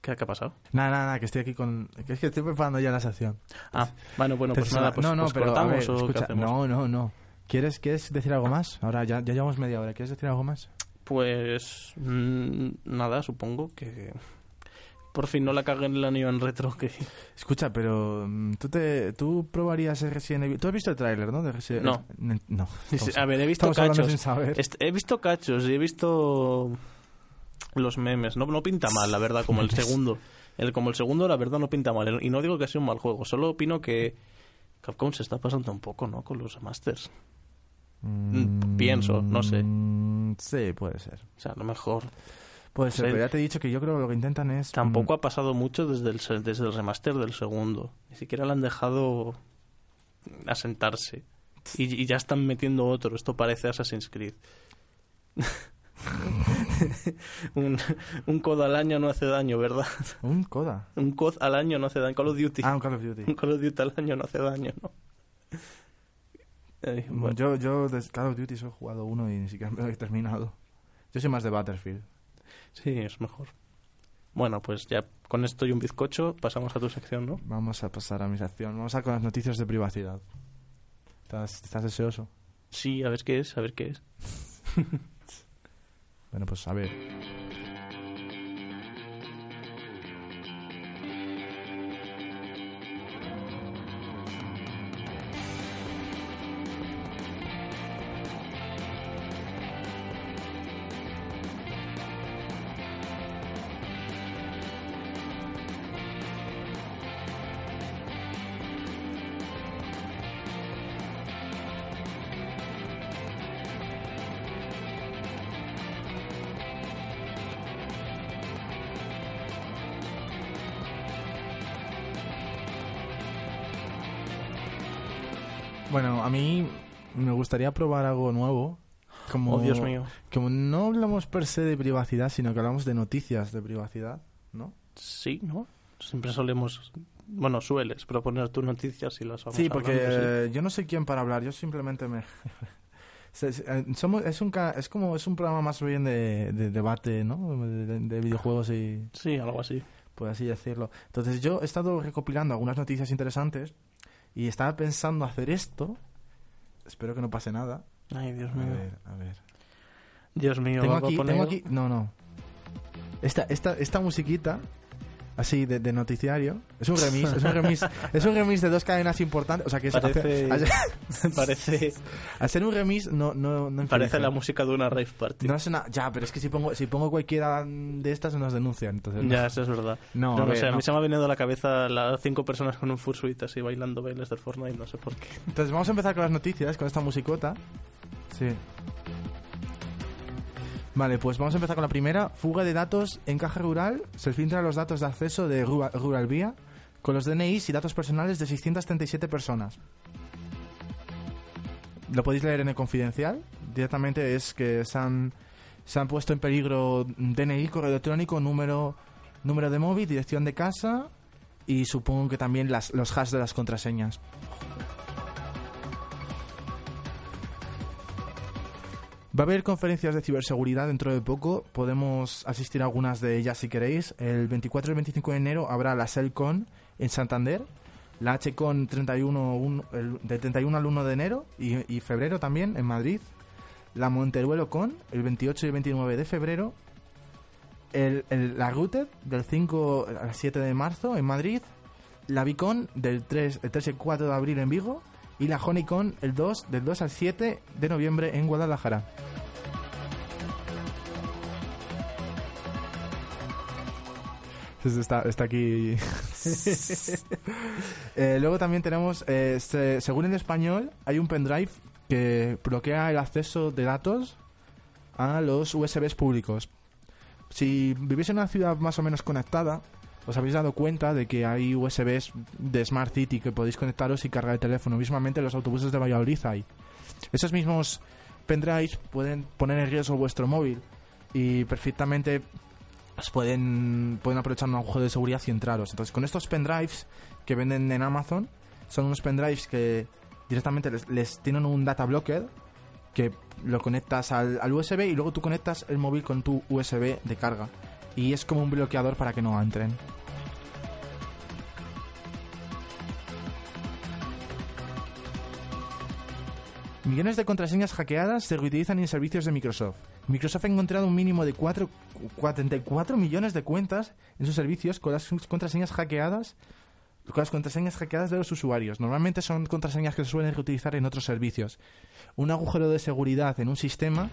¿Qué, qué ha pasado? Nada, nada, nada, que estoy aquí con... que es que estoy preparando ya la sección. Ah, bueno, bueno, pues nada, pues, no, no, pues pero a cortamos ver, o qué escucha, hacemos? no, no, no. ¿Quieres, ¿Quieres decir algo más? Ahora ya, ya llevamos media hora. ¿Quieres decir algo más? Pues mm, nada, supongo que por fin no la cagué en el anillo en retro que Escucha, pero mm, tú te tú probarías el Resident Evil. ¿Tú has visto el tráiler, no? De Resident- No. No. estamos- a ver, he visto cachos. sin saber. Est- he visto cachos y he visto los memes. No, no pinta mal, la verdad, como el segundo. El, como el segundo, la verdad, no pinta mal. Y no digo que sea un mal juego, solo opino que Capcom se está pasando un poco, ¿no? Con los masters. Mm, pienso, no sé. Sí, puede ser. O sea, a lo mejor. Puede ser, Sí. pero ya te he dicho que yo creo que lo que intentan es... Tampoco mm, ha pasado mucho desde el, se- desde el remaster del segundo. Ni siquiera le han dejado asentarse. Y, y ya están metiendo otro. Esto parece Assassin's Creed. un, un COD al año no hace daño, ¿verdad? Un coda. Un COD al año no hace daño. Call of Duty. Ah, un Call of Duty. Un Call of Duty al año no hace daño, ¿no? Ay, bueno. Yo, yo de Call of Duty solo he jugado uno y ni siquiera me lo he terminado. Yo soy más de Battlefield. Sí, es mejor. Bueno, pues ya con esto y un bizcocho pasamos a tu sección, ¿no? Vamos a pasar a mi sección. Vamos a con las noticias de privacidad. ¿Estás, estás deseoso? Sí, a ver qué es, a ver qué es. Bueno, pues a ver. Gustaría probar algo nuevo como, Oh, Dios mío. como no hablamos per se de privacidad, sino que hablamos de noticias de privacidad, ¿no? Sí, ¿no? Siempre solemos, bueno, sueles proponer tus noticias y las vamos Sí, porque hablando, sí. yo no sé quién para hablar, yo simplemente me... Eh, somos, es, un, es como es un programa más bien de, de debate, ¿no? De, de- de videojuegos y Sí, algo así. por así decirlo. Entonces yo he estado recopilando algunas noticias interesantes y estaba pensando hacer esto. Espero que no pase nada. Ay, Dios A mío. ver, a ver. Dios mío, Tengo ¿va a aquí, poner- tengo aquí, no, no. Esta, esta, esta musiquita, así de, de noticiario, es un remix, es un remix, es un remix de dos cadenas importantes. O sea que es- Parece- al, parece, al ser un remix no, no, no parece la música de una rave party. No es una, ya, pero es que si pongo, si pongo cualquiera de estas nos denuncian. Entonces, Ya, eso es verdad. No, no, a no ver, sé, a no. mí se me ha venido a la cabeza las cinco personas con un fursuit así bailando bailes del Fortnite, no sé por qué. Entonces vamos a empezar con las noticias, con esta musicota. Sí. Vale, pues vamos a empezar con la primera. Fuga de datos en caja rural. Se filtran los datos de acceso de Rural, Vía con los DNIs y datos personales de 637 personas. Lo podéis leer en el confidencial. Directamente es que se han, se han puesto en peligro DNI, correo electrónico, número, número de móvil, dirección de casa y supongo que también las, los hash de las contraseñas. Va a haber conferencias de ciberseguridad dentro de poco. Podemos asistir a algunas de ellas si queréis. El 24 y el 25 de enero habrá la CELCON en Santander. La HCON 31, un- el- del 31 al 1 de enero y, y febrero también en Madrid. La Monteruelo Con el 28 y 29 de febrero. El, el- la Routed del 5 al 7 de marzo en Madrid. La Bicon del 3, el 3 y el 4 de abril en Vigo. Y la Honeycon el 2 del 2 al 7 de noviembre en Guadalajara. Está, está aquí. Eh, luego también tenemos, eh, se- según el español, hay un pendrive que bloquea el acceso de datos a los USBs públicos. Si vivís en una ciudad más o menos conectada, os habéis dado cuenta de que hay USBs de Smart City que podéis conectaros y cargar el teléfono. Mismamente en los autobuses de Valladolid hay. Esos mismos pendrives pueden poner en riesgo vuestro móvil y perfectamente os pueden, pueden aprovechar un agujero de seguridad y entraros. Entonces, con estos pendrives que venden en Amazon, son unos pendrives que directamente les, tienen un data blocker que lo conectas al USB y luego tú conectas el móvil con tu USB de carga. Y es como un bloqueador para que no entren. Millones de contraseñas hackeadas se reutilizan en servicios de Microsoft. Microsoft ha encontrado un mínimo de 4, 44 millones de cuentas en sus servicios con las contraseñas hackeadas con las contraseñas hackeadas de los usuarios. Normalmente son contraseñas que se suelen reutilizar en otros servicios. Un agujero de seguridad en un sistema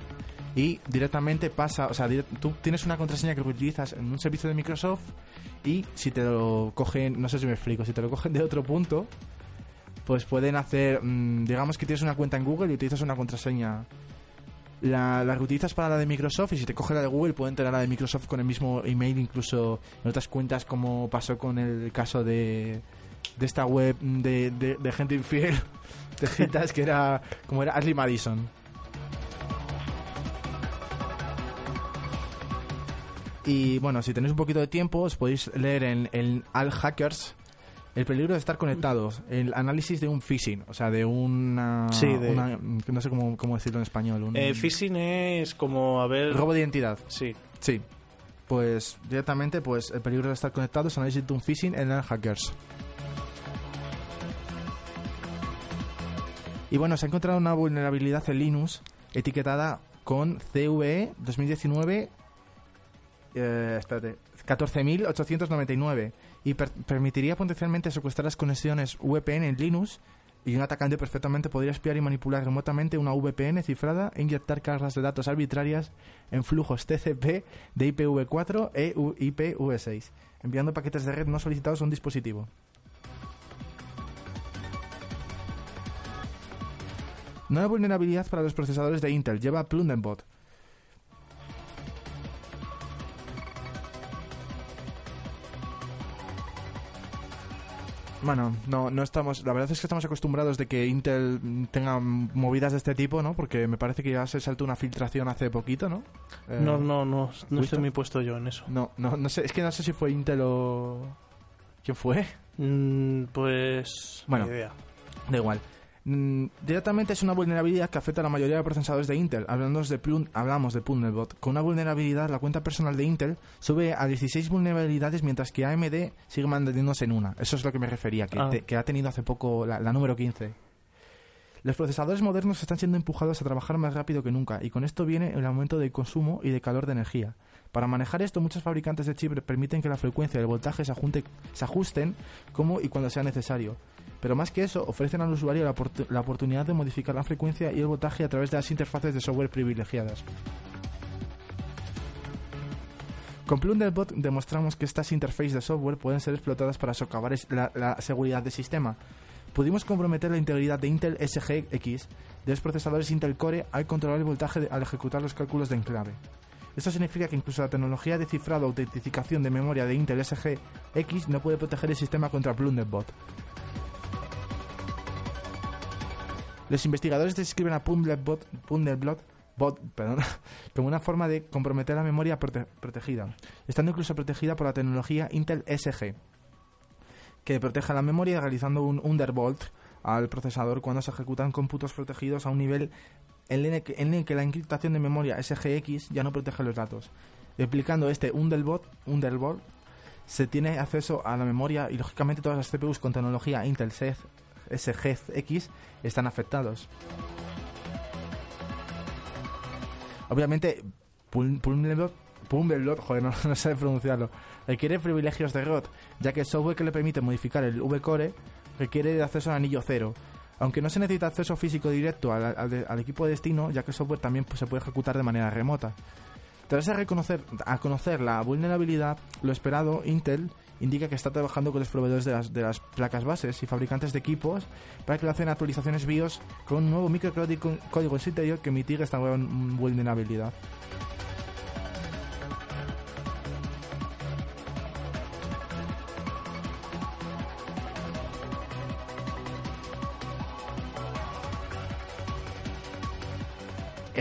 y directamente pasa, o sea, tú tienes una contraseña que reutilizas en un servicio de Microsoft y si te lo cogen, no sé si me explico, si te lo cogen de otro punto, pues pueden hacer, mm, digamos que tienes una cuenta en Google y utilizas una contraseña. La, la reutilizas para la de Microsoft y si te coge la de Google pueden tener la de Microsoft con el mismo email incluso en otras cuentas como pasó con el caso de, de esta web de, de, de gente infiel de citas que era como era Ashley Madison. Y bueno, si tenéis un poquito de tiempo, os podéis leer en, en Al Hackers el peligro de estar conectados, el análisis de un phishing, o sea, de una... Sí, de- una- no sé cómo, cómo decirlo en español. Un, Eh, phishing es como, a ver... robo de identidad. Sí. Sí. Pues directamente, pues el peligro de estar conectados, análisis de un phishing en Al Hackers. Y bueno, se ha encontrado una vulnerabilidad en Linux etiquetada con CVE 2019 eh, espérate, 14.899 y per- permitiría potencialmente secuestrar las conexiones VPN en Linux y un atacante perfectamente podría espiar y manipular remotamente una VPN cifrada e inyectar cargas de datos arbitrarias en flujos TCP de IPv4 e U- IPv6, enviando paquetes de red no solicitados a un dispositivo. Nueva vulnerabilidad para los procesadores de Intel lleva Plunderbot. Bueno, no, no estamos. La verdad es que estamos acostumbrados de que Intel tenga movidas de este tipo, ¿no? Porque me parece que ya se saltó una filtración hace poquito, ¿no? Eh, No, no, no, no estoy muy puesto yo en eso. No, no, no sé. Es que no sé si fue Intel o. ¿Quién fue? Mm, pues... Bueno. idea. Da igual. Mm, directamente es una vulnerabilidad que afecta a la mayoría de procesadores de Intel. Hablamos de, Plun- hablamos de Punnelbot. Con una vulnerabilidad, la cuenta personal de Intel sube a 16 vulnerabilidades, mientras que AMD sigue manteniéndose en una. Eso es lo que me refería, que, Ah. te- que ha tenido hace poco la, la número 15. Los procesadores modernos están siendo empujados a trabajar más rápido que nunca, y con esto viene el aumento del consumo y de calor de energía. Para manejar esto, muchos fabricantes de chip permiten que la frecuencia y el voltaje se, ajunte- se ajusten como y cuando sea necesario. Pero más que eso, ofrecen al usuario la, oportu- la oportunidad de modificar la frecuencia y el voltaje a través de las interfaces de software privilegiadas. Con Plunderbot demostramos que estas interfaces de software pueden ser explotadas para socavar la, seguridad del sistema. Pudimos comprometer la integridad de Intel SGX de los procesadores Intel Core al controlar el voltaje al ejecutar los cálculos de enclave. Esto significa que incluso la tecnología de cifrado o autentificación de memoria de Intel SGX no puede proteger el sistema contra Plunderbot. Los investigadores describen a Pumblerbot bot, perdón, como una forma de comprometer la memoria prote- protegida, estando incluso protegida por la tecnología Intel SG, que protege la memoria realizando un undervolt al procesador cuando se ejecutan cómputos protegidos a un nivel en el que, la encriptación de memoria SGX ya no protege los datos. Explicando este undervolt, undervolt se tiene acceso a la memoria y lógicamente todas las CPUs con tecnología Intel SGX están afectados. Obviamente, Pulmelot, joder, no, sé pronunciarlo, requiere privilegios de ROT, ya que el software que le permite modificar el V-Core requiere acceso al anillo cero. Aunque no se necesita acceso físico directo al equipo de destino, ya que el software también pues, se puede ejecutar de manera remota. Tras a reconocer, a conocer la vulnerabilidad, lo esperado, Intel indica que está trabajando con los proveedores de las, placas bases y fabricantes de equipos para que le hacen actualizaciones BIOS con un nuevo microcódigo código en su interior que mitigue esta nueva vulnerabilidad.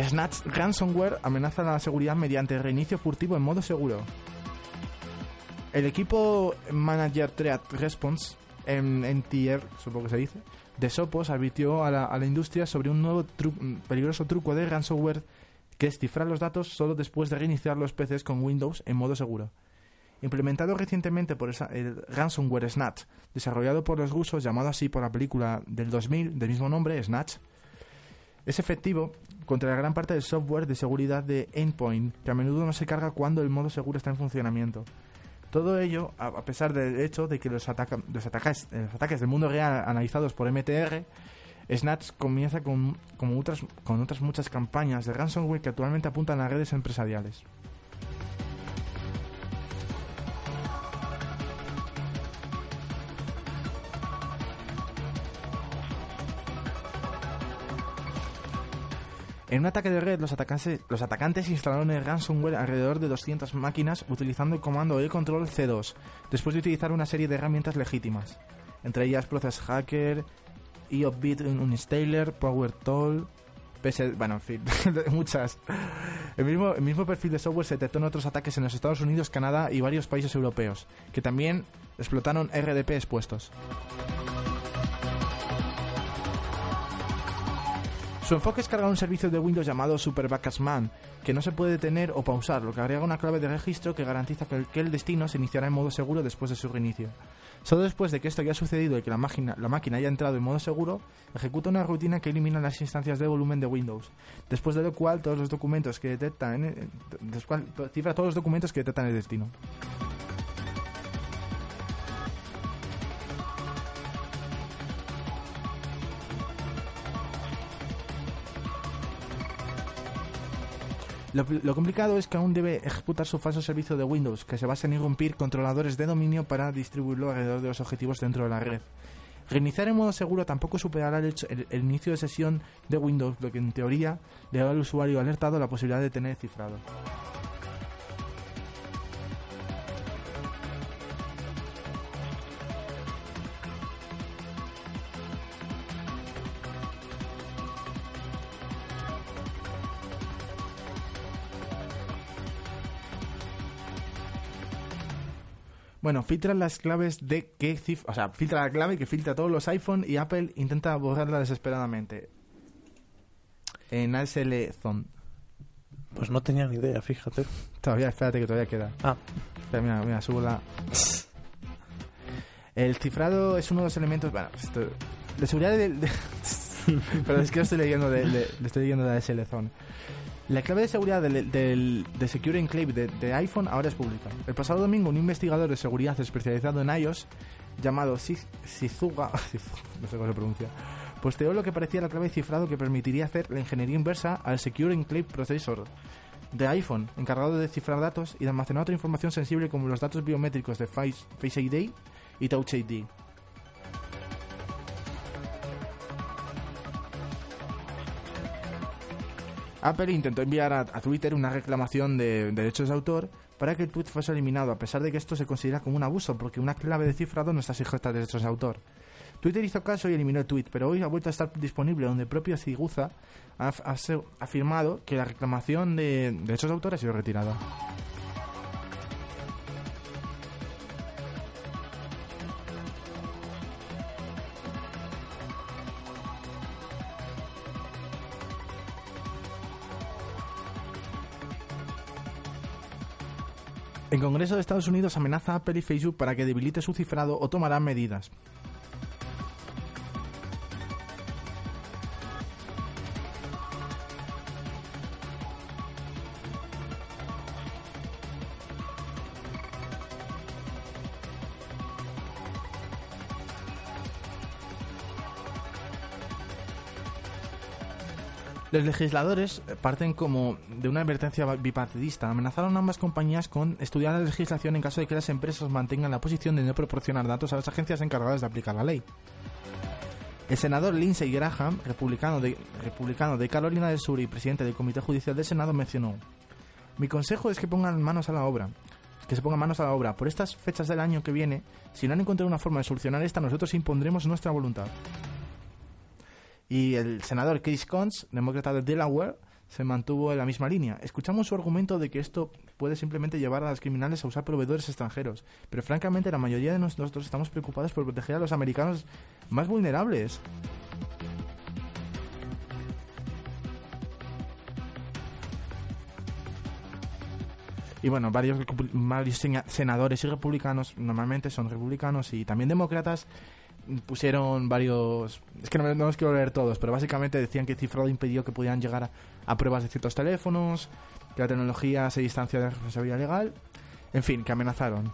Snatch Ransomware amenaza la seguridad mediante reinicio furtivo en modo seguro. El equipo Manager Threat Response, en, NTR, supongo que se dice, de Sopos advirtió a la, industria sobre un nuevo mm, peligroso truco de ransomware que es cifrar los datos solo después de reiniciar los PCs con Windows en modo seguro. Implementado recientemente por el ransomware Snatch, desarrollado por los rusos, llamado así por la película del 2000 del mismo nombre, Snatch, es efectivo contra la gran parte del software de seguridad de Endpoint, que a menudo no se carga cuando el modo seguro está en funcionamiento. Todo ello, a pesar del hecho de que eh, los ataques del mundo real analizados por MTR, Snatch comienza con otras muchas campañas de ransomware que actualmente apuntan a redes empresariales. En un ataque de red, los atacantes, los instalaron el ransomware alrededor de 200 máquinas utilizando el comando el control C2, después de utilizar una serie de herramientas legítimas, entre ellas Process Hacker, EOBit Uninstaller, PowerTool, PS... bueno, en fin, muchas. El mismo, el mismo perfil de software se detectó en otros ataques en los Estados Unidos, Canadá y varios países europeos, que también explotaron RDP expuestos. Su enfoque es cargar un servicio de Windows llamado Super Backup Man, que no se puede detener o pausar, lo que agrega una clave de registro que garantiza que el, el destino se iniciará en modo seguro después de su reinicio. Solo después de que esto haya sucedido y que la máquina, la máquina haya entrado en modo seguro, ejecuta una rutina que elimina las instancias de volumen de Windows, después de lo cual todos los documentos que detectan, en- después cifra todos los documentos que detectan el destino. Lo, complicado es que aún debe ejecutar su falso servicio de Windows, que se basa en irrumpir controladores de dominio para distribuirlo alrededor de los objetivos dentro de la red. Reiniciar en modo seguro tampoco superará el- el inicio de sesión de Windows, lo que en teoría le da al usuario alertado la posibilidad de tener cifrado. Bueno, filtra las claves de que cif- o sea, filtra la clave que filtra todos los iPhone y Apple intenta borrarla desesperadamente. En ASL Zone. Pues no tenía ni idea, fíjate. Todavía, espérate que todavía queda. Ah, Espera, mira, mira, subo la. El cifrado es uno de los elementos. Bueno, esto- de seguridad del. de- Pero es que lo estoy leyendo de, de- lo estoy leyendo de ASL Zone. La clave de seguridad del, de Secure Enclave de, iPhone ahora es pública. El pasado domingo, un investigador de seguridad especializado en iOS, llamado Sizuga, no sé cómo se pronuncia, posteó lo que parecía la clave de cifrado que permitiría hacer la ingeniería inversa al Secure Enclave Processor de iPhone, encargado de descifrar datos y de almacenar otra información sensible como los datos biométricos de Face, Face ID y Touch ID. Apple intentó enviar a, Twitter una reclamación de derechos de autor para que el tweet fuese eliminado, a pesar de que esto se considera como un abuso, porque una clave de cifrado no está sujeta a derechos de autor. Twitter hizo caso y eliminó el tweet, pero hoy ha vuelto a estar disponible, donde el propio se- ha afirmado que la reclamación de derechos de autor ha sido retirada. El Congreso de Estados Unidos amenaza a Apple y Facebook para que debilite su cifrado o tomarán medidas. Los legisladores parten como de una advertencia bipartidista. Amenazaron a ambas compañías con estudiar la legislación en caso de que las empresas mantengan la posición de no proporcionar datos a las agencias encargadas de aplicar la ley. El senador Lindsey Graham, republicano de, republicano de Carolina del Sur y presidente del Comité Judicial del Senado, mencionó: Mi consejo es que pongan manos a la obra. Que se pongan manos a la obra. Por estas fechas del año que viene, si no han encontrado una forma de solucionar esta, nosotros impondremos nuestra voluntad. Y el senador Chris Coons, demócrata de Delaware, se mantuvo en la misma línea. Escuchamos su argumento de que esto puede simplemente llevar a los criminales a usar proveedores extranjeros, pero francamente la mayoría de nosotros estamos preocupados por proteger a los americanos más vulnerables. Y bueno, varios, varios sena- senadores y republicanos, normalmente son republicanos y también demócratas, pusieron varios... Es que no, no los quiero leer todos, pero básicamente decían que el cifrado impidió que pudieran llegar a, pruebas de ciertos teléfonos, que la tecnología se distancia de la responsabilidad legal, en fin, que amenazaron.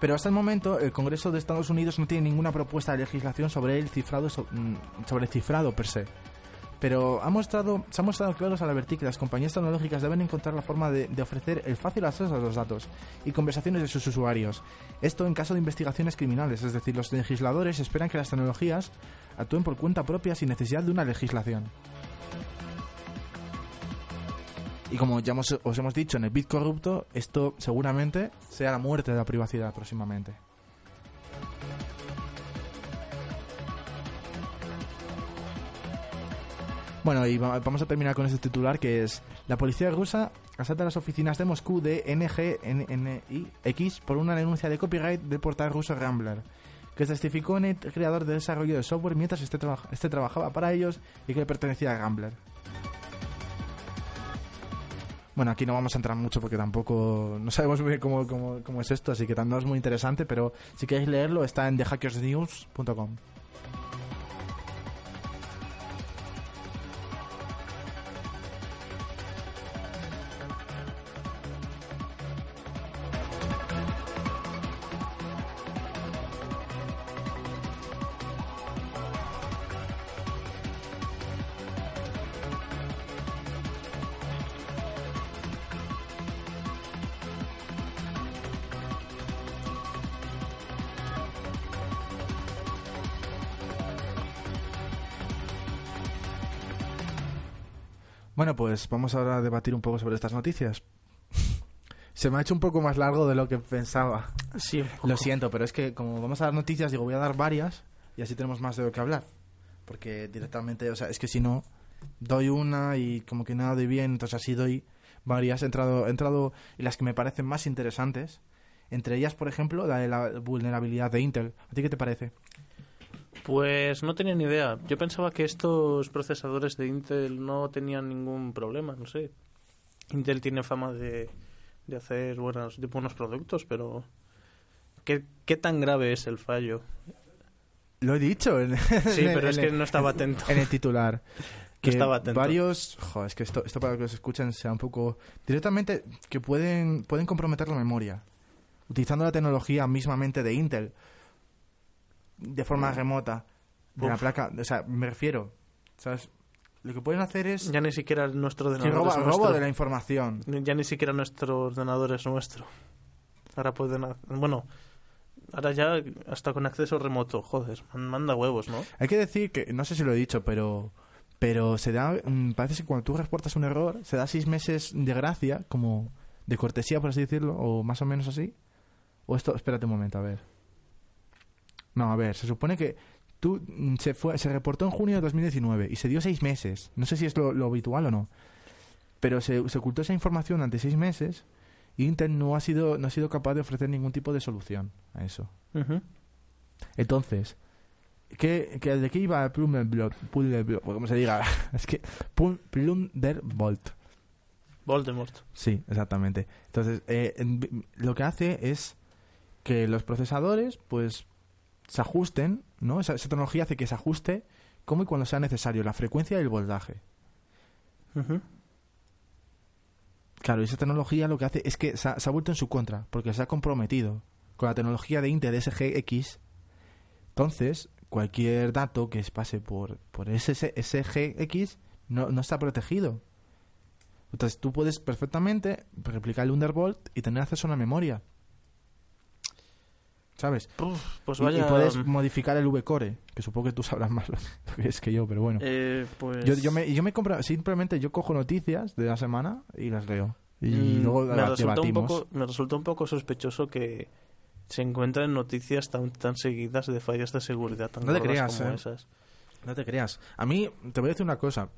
Pero hasta el momento el Congreso de Estados Unidos no tiene ninguna propuesta de legislación sobre el cifrado mm, sobre el cifrado per se. Pero ha mostrado, se ha mostrado claros al advertir que las compañías tecnológicas deben encontrar la forma de, ofrecer el fácil acceso a los datos y conversaciones de sus usuarios. Esto en caso de investigaciones criminales, es decir, los legisladores esperan que las tecnologías actúen por cuenta propia sin necesidad de una legislación. Y como ya os hemos dicho en el bit corrupto, esto seguramente sea la muerte de la privacidad próximamente. Bueno, y va- vamos a terminar con este titular que es La policía rusa asalta las oficinas de Moscú de NGNX por una denuncia de copyright del portal ruso Rambler, que testificó en el creador de desarrollo de software mientras este, este trabajaba para ellos y que le pertenecía a Rambler. Bueno, aquí no vamos a entrar mucho porque tampoco no sabemos muy bien cómo, cómo- cómo es esto, así que no es muy interesante, pero si queréis leerlo está en thehackersnews.com. Bueno, pues vamos ahora a debatir un poco sobre estas noticias. Se me ha hecho un poco más largo de lo que pensaba. Sí, un poco. Lo siento, pero es que como vamos a dar noticias, digo, voy a dar varias y así tenemos más de lo que hablar. Porque directamente, o sea, es que si no, doy una y como que nada doy bien, entonces así doy varias, he entrado, he entrado en las que me parecen más interesantes. Entre ellas, por ejemplo, la de la vulnerabilidad de Intel. ¿A ti qué te parece? Pues no tenía ni idea. Yo pensaba que estos procesadores de Intel no tenían ningún problema, no sé. Intel tiene fama de, de hacer buenos, de buenos productos, pero ¿qué, ¿qué tan grave es el fallo? Lo he dicho. En, Sí, en- pero es que no estaba atento. En el titular. Que estaba atento. varios... jo, es que esto, esto para que los escuchen sea un poco... Directamente que pueden, pueden comprometer la memoria. Utilizando la tecnología mismamente de Intel. De forma remota. De la placa... O sea, me refiero... ¿Sabes? Lo que pueden hacer es... Ya ni siquiera nuestro ordenador roba, es robo nuestro. de la información. Ya ni siquiera nuestro ordenador es nuestro. Ahora pueden... Bueno, ahora ya hasta con acceso remoto. Joder, man- manda huevos, ¿no? Hay que decir que, no sé si lo he dicho, pero pero se da, mm, parece que cuando tú reportas un error, se da seis meses de gracia, como de cortesía, por así decirlo, o más o menos así. O esto, espérate un momento, a ver. No, a ver, se supone que tú mm, se fue, se reportó en junio de 2019 y se dio seis meses. No sé si es lo, lo habitual o no. Pero se, se ocultó esa información durante seis meses y Intel no ha sido, no ha sido capaz de ofrecer ningún tipo de solución a eso. Entonces, ¿qué, qué- ¿de qué iba Plunderbolt? Plunderbolt, o como se diga? es que Plun- Plunderbolt. Voldemort. Sí, exactamente. Entonces, eh, lo que hace es que los procesadores, pues, se ajusten, ¿no? Esa, esa tecnología hace que se ajuste como y cuando sea necesario, la frecuencia y el voltaje. Ujú. Claro, y esa tecnología lo que hace es que se ha, se ha vuelto en su contra, porque se ha comprometido con la tecnología de Intel SGX. Entonces, cualquier dato que pase por, por ese SGX no, no está protegido. Entonces, tú puedes perfectamente replicar el Undervolt y tener acceso a una memoria. ¿Sabes? Uf, pues Y- y, vaya... puedes modificar el V-Core, que supongo que tú sabrás más lo que es que yo, pero bueno. eh, pues... Yo, yo me, yo me compro, simplemente yo cojo noticias de la semana y las leo. Y Mm, luego me resulta, un poco, me resulta un poco sospechoso que se encuentren noticias tan, tan seguidas de fallas de seguridad tan No te creas, como eh. esas. No te creas. A mí, te voy a decir una cosa.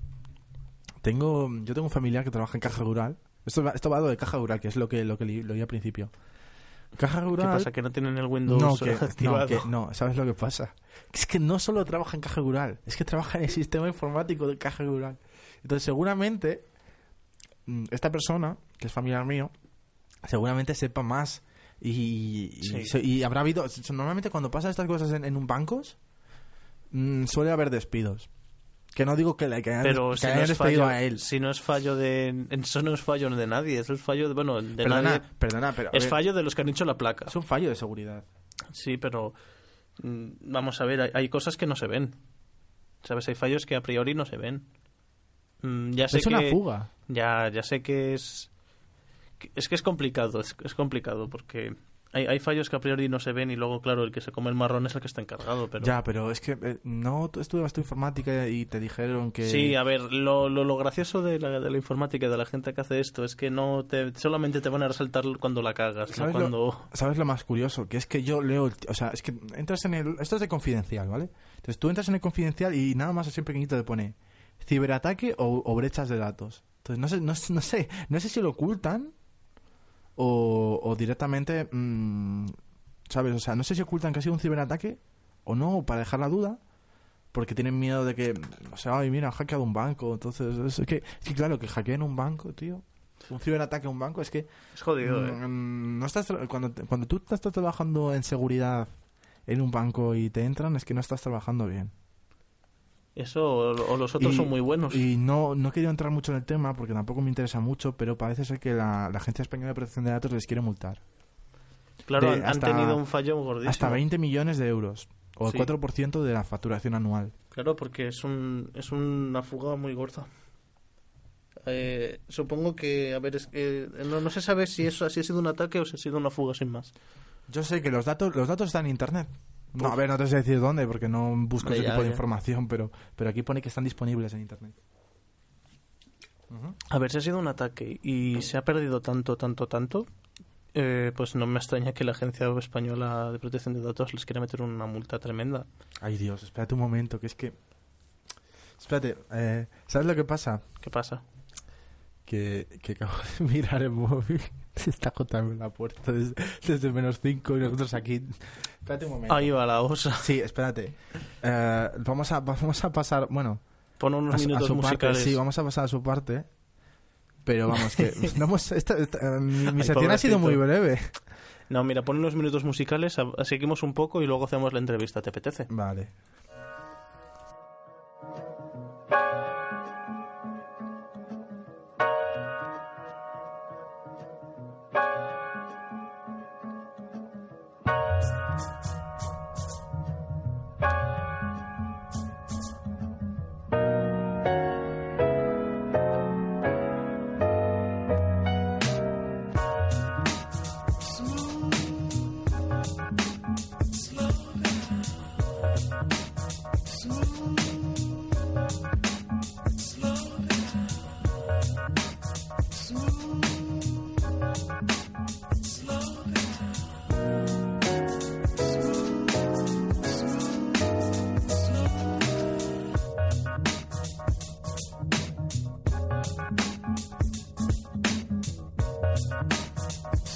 Tengo, yo tengo un familiar que trabaja en caja rural. Esto va, esto va de lo de caja rural, que es lo que lo que lo oí al principio. Caja ¿Qué rural. pasa? ¿Que no tienen el Windows no, que, no, activado? que no, ¿sabes lo que pasa? Es que no solo trabaja en caja rural, es que trabaja en el sistema informático de caja rural. Entonces, seguramente, mm, esta persona, que es familiar mío, seguramente sepa más y, Sí. y habrá habido. Normalmente, cuando pasan estas cosas en, en un bancos, mm, suele haber despidos. Que no digo que, le- que hayan, Pero que si no, hayan es despedido fallo, a él. si no es fallo de... Eso no es fallo de nadie, es el fallo de... Bueno, de Perdona, nadie... perdona, pero. Es ver, fallo de los que han hecho la placa. Es un fallo de seguridad. Sí, pero... mm, Vamos a ver, hay, hay cosas que no se ven. ¿Sabes? Hay fallos que a priori no se ven. Mm, Ya sé Es una que- fuga. Ya, ya sé que es... Es que es complicado, es, es complicado porque hay, hay fallos que a priori no se ven y luego, claro, el que se come el marrón es el que está encargado, pero... Ya, pero es que eh, no tu informática y te dijeron que. Sí, a ver, lo, lo, lo gracioso de la, de la informática y de la gente que hace esto es que no te, solamente te van a resaltar cuando la cagas, no ¿Sabes, cuando... lo, ¿Sabes lo más curioso? Que es que yo leo, o sea, es que entras en el, esto es de confidencial, ¿vale? Entonces tú entras en el confidencial y nada más así en pequeñito te pone ciberataque o, o brechas de datos. Entonces no sé, no, sé- no sé, no sé si lo ocultan o, o directamente, mm, ¿sabes? O sea, no sé si ocultan que ha sido un ciberataque o no, para dejar la duda. Porque tienen miedo de que, o sea, ay, mira, han hackeado un banco. Entonces, es que, claro, que hackeen un banco, tío. Un ciberataque a un banco es que Es jodido, ¿eh? Mm, no estás cuando, cuando tú estás trabajando en seguridad en un banco y te entran es que no estás trabajando bien. Eso o, o los otros Y- son muy buenos. Y no, no quería entrar mucho en el tema porque tampoco me interesa mucho, pero parece ser que la, la Agencia Española de Protección de Datos les quiere multar. claro, de han, hasta- tenido un fallo gordísimo. Hasta 20 millones de euros, o el Sí. 4% de la facturación anual. Claro, porque es, un, es una fuga muy gorda. Eh, supongo que, a ver, es que no, no se sabe si eso si ha sido un ataque o si ha sido una fuga sin más. Yo sé que los datos, los datos están en Internet. No, a ver, no te sé decir dónde porque no busco Hombre, ese ya, tipo de ya. información, pero, pero aquí pone que están disponibles en Internet. A ver, si ha sido un ataque y se ha perdido tanto, tanto, tanto, eh, pues no me extraña que la Agencia Española de Protección de Datos les quiera meter una multa tremenda. Ay Dios, espérate un momento, que es que... Espérate, eh, ¿sabes lo que pasa? ¿Qué pasa? Que, que acabo de mirar el móvil. Se está contando en la puerta desde, desde menos 5 y nosotros aquí. Espérate un momento. Ahí va la osa. Sí, espérate. Eh, vamos, a, vamos a pasar, bueno, Pon a, unos su- a minutos su parte. musicales. Sí, vamos a pasar a su parte. Pero vamos, que no hemos, esta- esta- mi, mi Ay, sección ha sido muy breve. No, mira, pon unos minutos musicales, a- seguimos un poco y luego hacemos la entrevista. ¿Te apetece? Vale.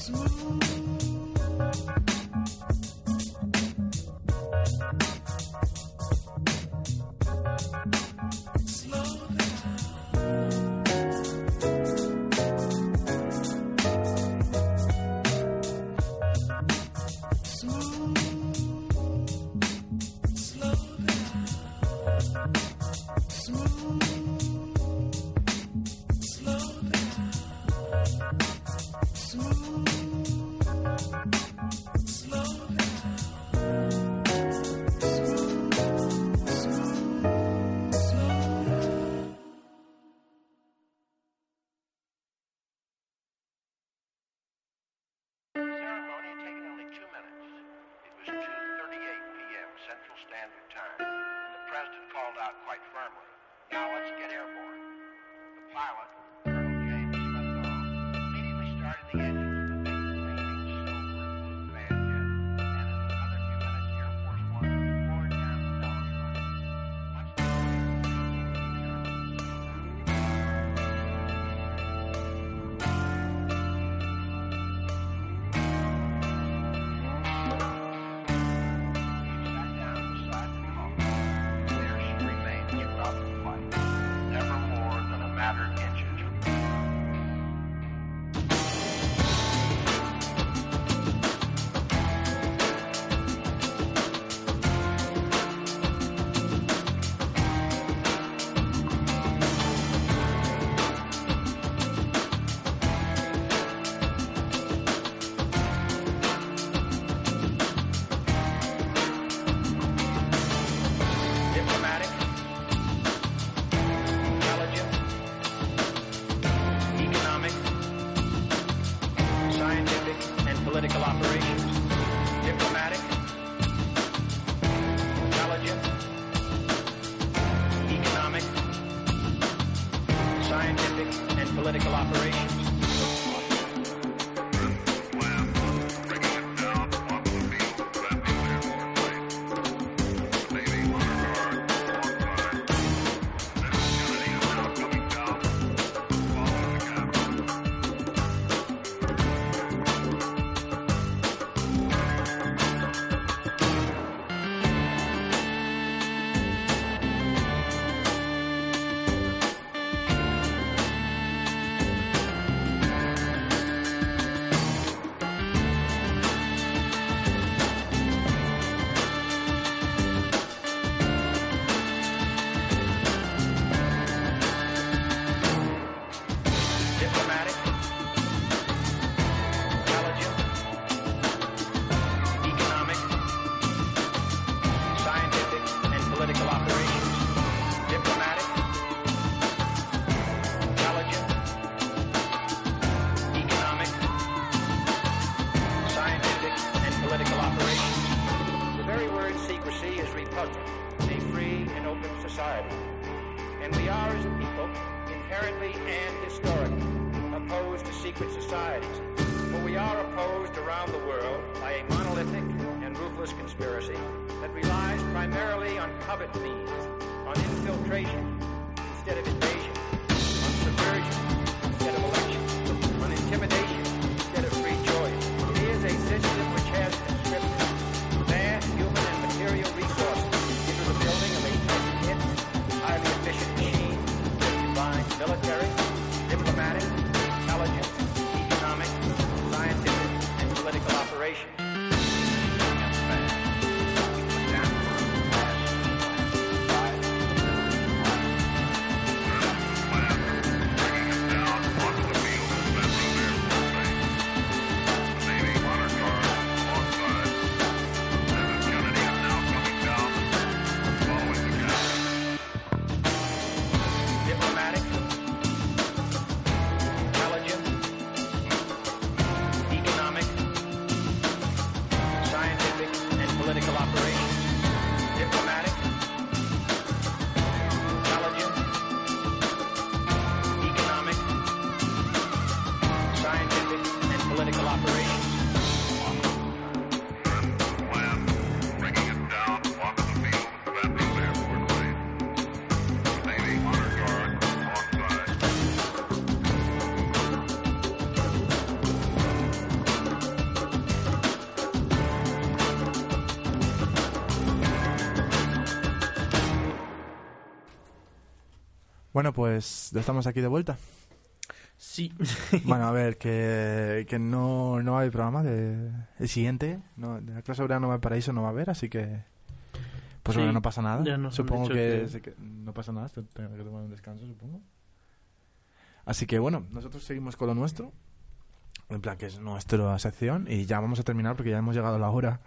smooth. Bueno, pues ya estamos aquí de vuelta. Sí. Bueno, a ver, que, que no, no hay programa de, el siguiente. No, de la clase obrera no va paraíso no va a haber, así que... Pues Sí, bueno, no pasa nada. supongo que, que- se que- no pasa nada, te- tengo que tomar un descanso, supongo. Así que bueno, nosotros seguimos con lo nuestro. En plan, que es nuestra sección. Y ya vamos a terminar porque ya hemos llegado a la hora.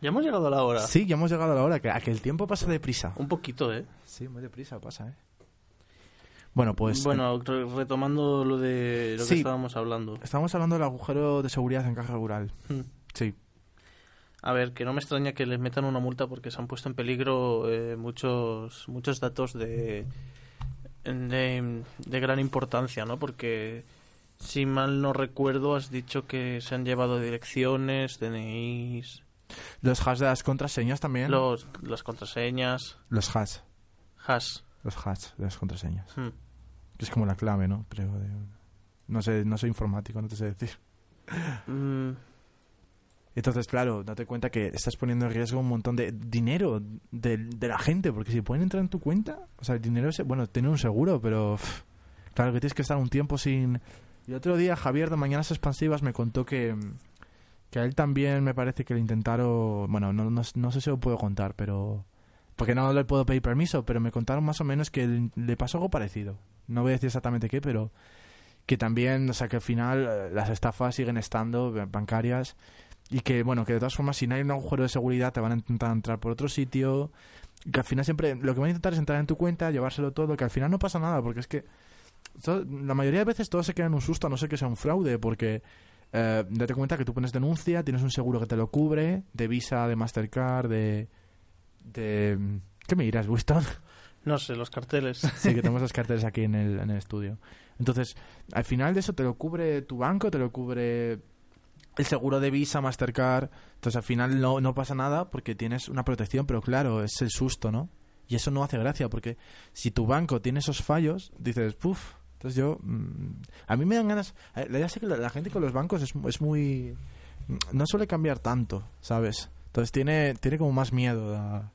Ya hemos llegado a la hora. Sí, ya hemos llegado a la hora. Que, a que el tiempo pasa deprisa. Un poquito, ¿eh? Sí, muy deprisa pasa, ¿eh? Bueno, pues... bueno, re- retomando lo de lo que estábamos hablando. Estamos hablando del agujero de seguridad en caja rural. Hmm. Sí. A ver, que no me extraña que les metan una multa porque se han puesto en peligro eh, muchos muchos datos de, de de gran importancia, ¿no? Porque si mal no recuerdo has dicho que se han llevado direcciones, DNIs, Los hash de las contraseñas también. los las contraseñas, Los hash. hash. Los hash de las contraseñas. Hmm. Que es como la clave, ¿no? De- no sé, no soy informático, no te sé decir. Mm, Entonces, claro, date cuenta que estás poniendo en riesgo un montón de dinero de, de la gente, porque si pueden entrar en tu cuenta, o sea, el dinero es, bueno, tener un seguro, pero pff, claro que tienes que estar un tiempo sin... Y otro día Javier de Mañanas Expansivas me contó que, que a él también me parece que le intentaron, bueno, no, no, no sé si lo puedo contar, pero... Porque no le puedo pedir permiso, pero me contaron más o menos que le pasó algo parecido. No voy a decir exactamente qué, pero que también, o sea, que al final eh, las estafas siguen estando eh, bancarias y que, bueno, que de todas formas, si no hay un agujero de seguridad, te van a intentar entrar por otro sitio. Que al final siempre lo que van a intentar es entrar en tu cuenta, llevárselo todo, que al final no pasa nada, porque es que la mayoría de veces todo se queda en un susto, a no ser que sea un fraude, porque eh, date cuenta que tú pones denuncia, tienes un seguro que te lo cubre, de Visa, de Mastercard, de... de ¿Qué me dirás, Winston? No sé, los carteles. Sí, que tenemos los carteles aquí en el, en el estudio. Entonces, al final de eso te lo cubre tu banco, te lo cubre el seguro de Visa, Mastercard. Entonces, al final no, no pasa nada porque tienes una protección, pero claro, es el susto, ¿no? Y eso no hace gracia porque si tu banco tiene esos fallos, dices, puf. Entonces yo, mm, a mí me dan ganas, eh, ya sé que la, la gente con los bancos es, es muy, no suele cambiar tanto, ¿sabes? Entonces tiene, tiene como más miedo a,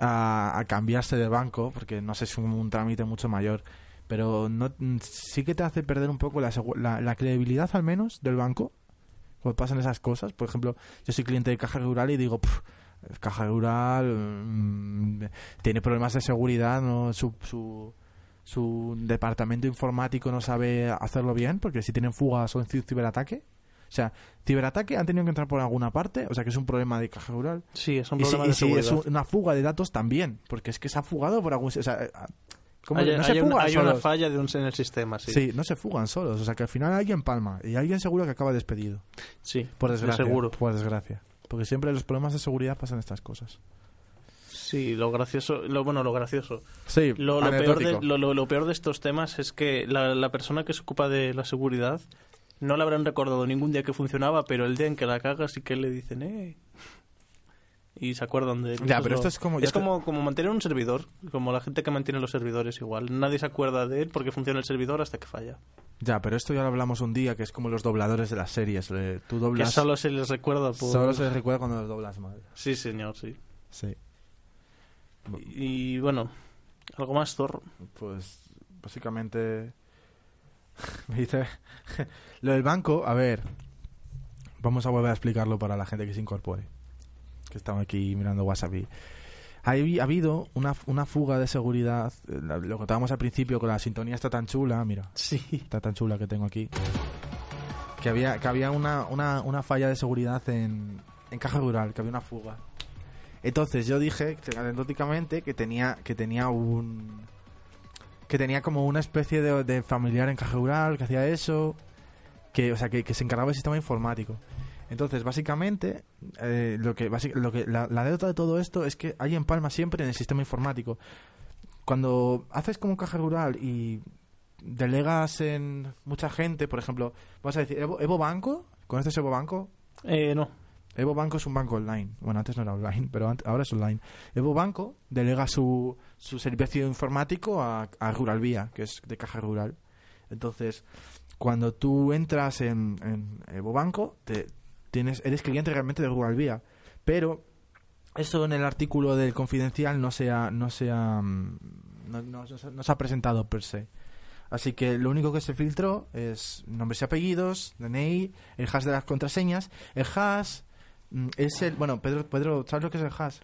a, cambiarse de banco, porque no sé, es un, trámite mucho mayor. Pero no, sí que te hace perder un poco la, credibilidad, al menos, del banco. Cuando pasan esas cosas. Por ejemplo, yo soy cliente de Caja Rural y digo, "Pf, Caja Rural mm, tiene problemas de seguridad, ¿no? Su, su, su departamento informático no sabe hacerlo bien, porque si tienen fugas o ciberataque. O sea, ciberataque han tenido que entrar por alguna parte, o sea que es un problema de Caja Rural. Sí, es un Y si, problema y si es una fuga de datos también, porque es que se ha fugado por algún... O sea, eh, ¿cómo Hay, no se hay fugan hay una solos? falla de un, en el sistema, sí. Sí, no se fugan solos, o sea que al final alguien palma y alguien seguro que acaba despedido. Sí, Por de desgracia. seguro. Por desgracia. Porque siempre los problemas de seguridad pasan estas cosas. Sí, lo gracioso, lo bueno, lo gracioso. Sí, Lo, lo peor de, lo, lo- lo peor de estos temas es que la, la persona que se ocupa de la seguridad no le habrán recordado ningún día que funcionaba, pero el día en que la caga sí que le dicen, eh. Y se acuerdan de él. Ya, pero esto es como- Es te- como, como mantener un servidor, como la gente que mantiene los servidores igual. Nadie se acuerda de él porque funciona el servidor hasta que falla. Ya, pero esto ya lo hablamos un día, que es como los dobladores de las series. eh, Tú Que doblas... solo se les recuerda por... solo se recuerda cuando los doblas mal. Sí, señor, sí. Sí. Y bueno, algo más, Thor. Pues básicamente me dice lo del banco, a ver, vamos a volver a explicarlo para la gente que se incorpore, que estamos aquí mirando WhatsApp. y- Ha, habi- ha habido una, una fuga de seguridad, eh, lo contábamos al principio con la sintonía está tan chula, mira, Sí. está tan chula que tengo aquí, que había, que había una, una, una falla de seguridad en, en Caja Rural, que había una fuga. Entonces yo dije, anecdóticamente, que tenía, que tenía un... Que tenía como una especie de, familiar en Caja Rural que hacía eso, que, o sea, que, se encargaba del sistema informático. Entonces, básicamente, eh, lo que, lo que la, la anécdota de todo esto es que hay en Palma siempre en el sistema informático. Cuando haces como Caja Rural y delegas en mucha gente, por ejemplo, vas a decir, Evo, Evo Banco, ¿conoces Evo Banco? Eh, no. Evo Banco es un banco online. Bueno, antes no era online, pero ahora es online. Evo Banco delega su, su servicio informático a, a Rural Vía, que es de caja rural. Entonces, cuando tú entras en, en Evo Banco, te, tienes, eres cliente realmente de Rural Vía. Pero eso en el artículo del confidencial no se ha, no se ha, mm, no, se- ha presentado per se. Así que lo único que se filtró es nombres y apellidos, DNI, el hash de las contraseñas. El hash es el... Bueno, Pedro, Pedro ¿sabes lo que es el hash?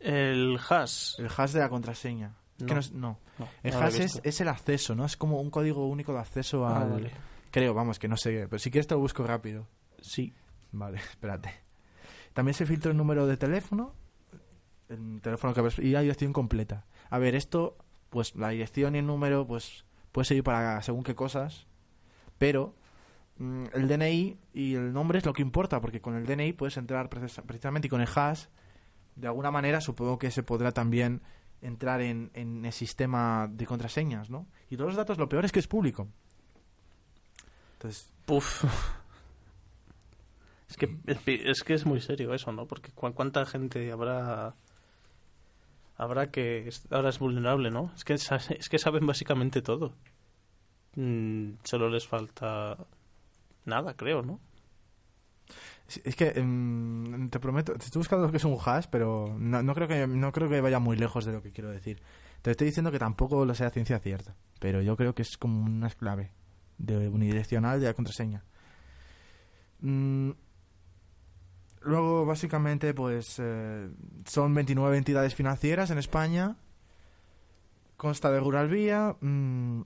El hash. El hash de la contraseña. Que No. no es- no. No, El hash es, es el acceso, ¿no? Es como un código único de acceso Ah, al... vale. Creo, vamos, que no sé. Pero si quieres te lo busco rápido. Sí. Vale, espérate. También se filtra el número de teléfono, el teléfono que ves y la dirección completa. A ver, esto, pues la dirección y el número, pues puede servir para según qué cosas, pero mm, el DNI y el nombre es lo que importa, porque con el DNI puedes entrar precis- precisamente y con el hash, de alguna manera supongo que se podrá también entrar en, en el sistema de contraseñas, ¿no? Y todos los datos, lo peor es que es público. Entonces, Puf. Es que, es que es muy serio eso, ¿no? Porque cu- cuánta gente habrá habrá que ahora es vulnerable, ¿no? Es que es que saben básicamente todo. Mm, solo les falta nada, creo, ¿no? Es que em, te prometo, te estoy buscando lo que es un hash, pero no, no creo que no creo que vaya muy lejos de lo que quiero decir. Te estoy diciendo que tampoco lo sea ciencia cierta, pero yo creo que es como una clave de unidireccional de la contraseña. Mm, luego, básicamente, pues eh, son 29 entidades financieras en España. Consta de Rural Vía. mm,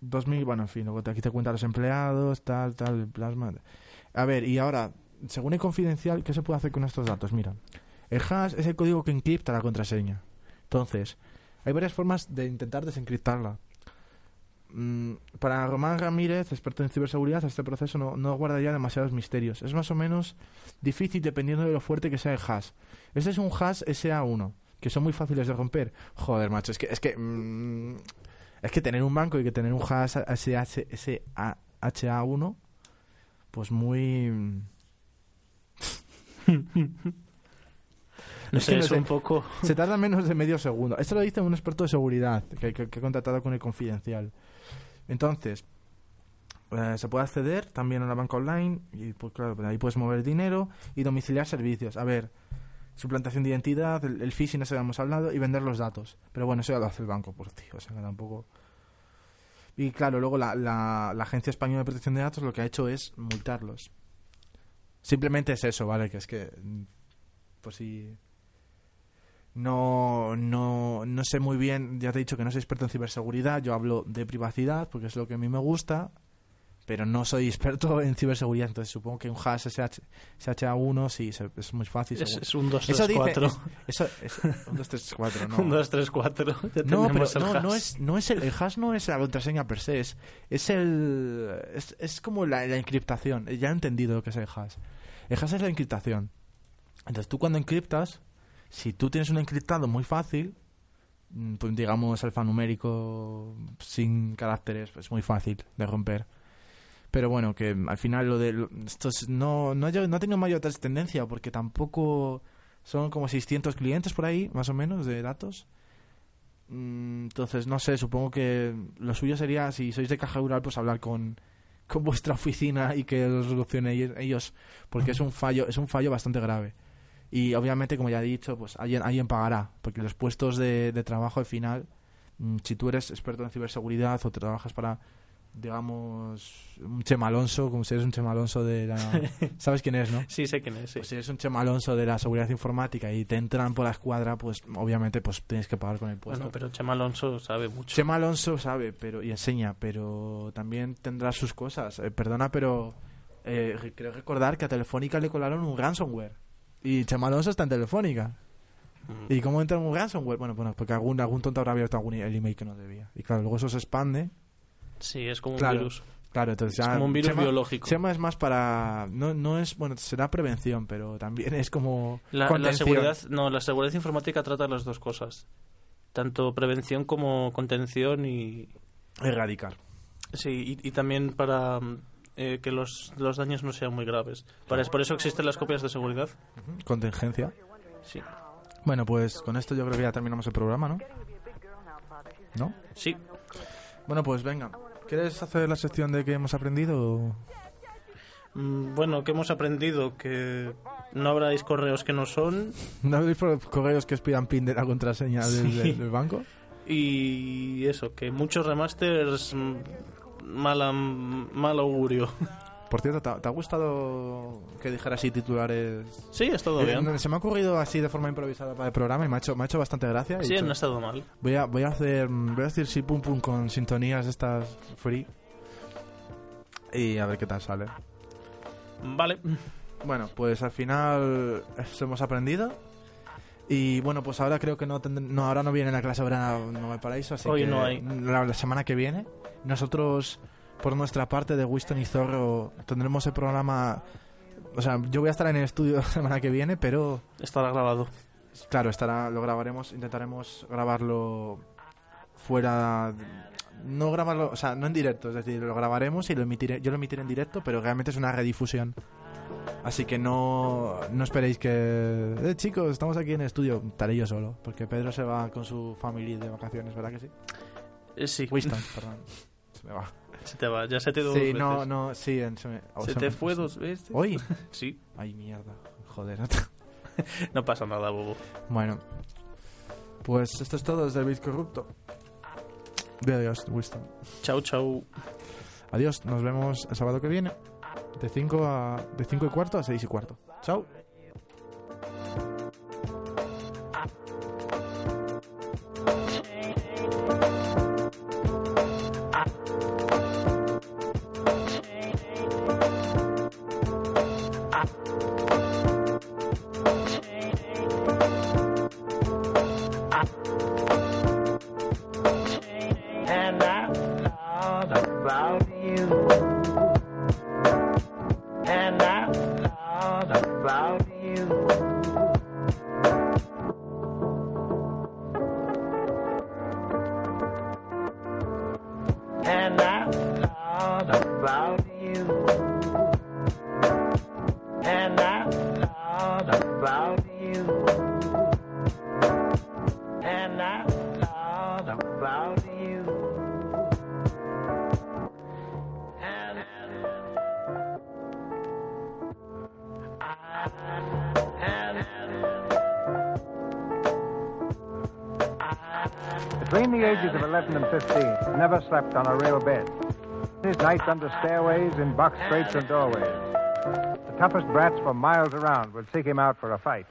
2000, bueno, en fin, luego aquí te cuentan los empleados, tal, tal, plasma. A ver, y ahora, según el confidencial, ¿qué se puede hacer con estos datos? Mira, el hash es el código que encripta la contraseña. Entonces, hay varias formas de intentar desencriptarla. Mm, para Román Ramírez, experto en ciberseguridad, este proceso no, no guardaría demasiados misterios. Es más o menos difícil dependiendo de lo fuerte que sea el hash. Este es un hash SA1, que son muy fáciles de romper. Joder, macho, es que es que mm, es que tener un banco y que tener un hash SH SHA1 pues muy No Es sé, que no es sé. un poco... se tarda menos de medio segundo. Esto lo dice un experto de seguridad que, que- que he contratado con el confidencial. Entonces, eh, se puede acceder también a la banca online y pues claro, pues ahí puedes mover dinero y domiciliar servicios. A ver, suplantación de identidad, el, el phishing que hemos hablado y vender los datos. Pero bueno, eso ya lo hace el banco, por tío, o sea que tampoco... Y claro, luego la, la, Agencia Española de Protección de Datos lo que ha hecho es multarlos. Simplemente es eso, ¿vale? Que es que... Pues si... No, no, no sé muy bien, ya te he dicho que no soy experto en ciberseguridad, yo hablo de privacidad porque es lo que a mí me gusta, pero no soy experto en ciberseguridad, entonces supongo que un hash SH, SHA1 sí, se- es muy fácil. Es, un 2, Eso 3, dice- 4. es- eso, es, un 2, 3, 4, no. Un 2, 3, 4. Ya No, pero el no, no hash. es, no es el, el hash no es la contraseña per se, es, es el es, es como la, la encriptación. Ya he entendido lo que es el hash. El hash es la encriptación. Entonces tú cuando encriptas, si tú tienes un encriptado muy fácil, mm, pues digamos alfanumérico sin caracteres, pues muy fácil de romper. Pero bueno, que al final lo de lo- esto es- no no, no ha tenido mayor trascendencia porque tampoco son como 600 clientes por ahí, más o menos, de datos. Mm, Entonces, no sé, supongo que lo suyo sería, si sois de caja rural, pues hablar con, con vuestra oficina y que lo solucione ellos- ellos, porque es un fallo, es un fallo bastante grave. Y obviamente, como ya he dicho, pues alguien, alguien pagará, porque los puestos de, de trabajo al final, mm, si tú eres experto en ciberseguridad o trabajas para, digamos, un Chema Alonso, como si eres un Chema Alonso de la... ¿Sabes quién es, no? Sí, sé quién es, sí. Pues si eres un Chema Alonso de la seguridad informática y te entran por la escuadra, pues obviamente pues tienes que pagar con el puesto. Bueno, pero Chema Alonso sabe mucho. Chema Alonso sabe pero y enseña, pero también tendrá sus cosas. Eh, perdona, pero eh, re- creo recordar que a Telefónica le colaron un ransomware. Y Chema Alonso está en Telefónica. Mm. ¿Y cómo entra en un ransomware? Bueno, bueno porque algún, algún tonto habrá abierto algún e- el email que no debía. Y claro, luego eso se expande. Sí, es como Claro. un virus. Claro, entonces Es ya como un virus Chema- biológico. Chema es más para... No, no es... Bueno, será prevención, pero también es como... La, seguridad, no, la seguridad informática trata las dos cosas. Tanto prevención como contención y, Erradicar. sí, y, y también para mm, eh, que los, los daños no sean muy graves. Para, por eso existen las copias de seguridad. Contingencia. Sí. Bueno, pues con esto yo creo que ya terminamos el programa, ¿no? ¿No? Sí. Bueno, pues venga. ¿Quieres hacer la sección de que hemos aprendido? Mm, Bueno, ¿qué hemos aprendido? Que no habráis correos que no son ¿No habéis por correos que os pidan pin de la contraseña del, Sí. del- del banco? Y eso, que muchos remasters mm, mala, mal augurio. Por cierto, ¿te, ha- te ha gustado que dijera así titulares? Sí, ha estado Eh, bien. Se me ha ocurrido así de forma improvisada para el programa y me ha hecho, me ha hecho bastante gracia. Sí, dicho, no ha estado mal. voy, a, voy a hacer voy a decir sí pum pum con sintonías estas free y a ver qué tal sale. Vale. Bueno, pues al final eso hemos aprendido. Y bueno, pues ahora creo que no, tendr- no ahora no viene la clase ahora no hay paraíso, así Hoy que no hay. La, la semana que viene nosotros por nuestra parte de Winston y Zorro tendremos el programa o sea, yo voy a estar en el estudio la semana que viene, pero Estará grabado. claro, estará lo grabaremos, intentaremos grabarlo fuera no grabarlo, o sea, no en directo, es decir, lo grabaremos y lo emitiré, yo lo emitiré en directo, pero realmente es una redifusión. Así que no, no esperéis que... Eh, chicos, estamos aquí en el estudio. Estaré yo solo, porque Pedro se va con su familia de vacaciones, ¿verdad que sí? Eh, sí. Winston, perdón. Se me va. Se te va. Ya se te dio Sí, dos no, veces. no, sí. en- se me, o Se se te me- fue dos veces. ¿Hoy? Sí. Ay, mierda. Joder. No pasa nada, bobo. bueno. Pues esto es todo desde Bit Corrupto. De adiós, Winston. Chau, chau. Adiós, nos vemos el sábado que viene. De 5 a... De 5 y cuarto a 6 y cuarto. Chao. Slept on a real bed. His nights under stairways, in box crates and doorways. The toughest brats for miles around would seek him out for a fight.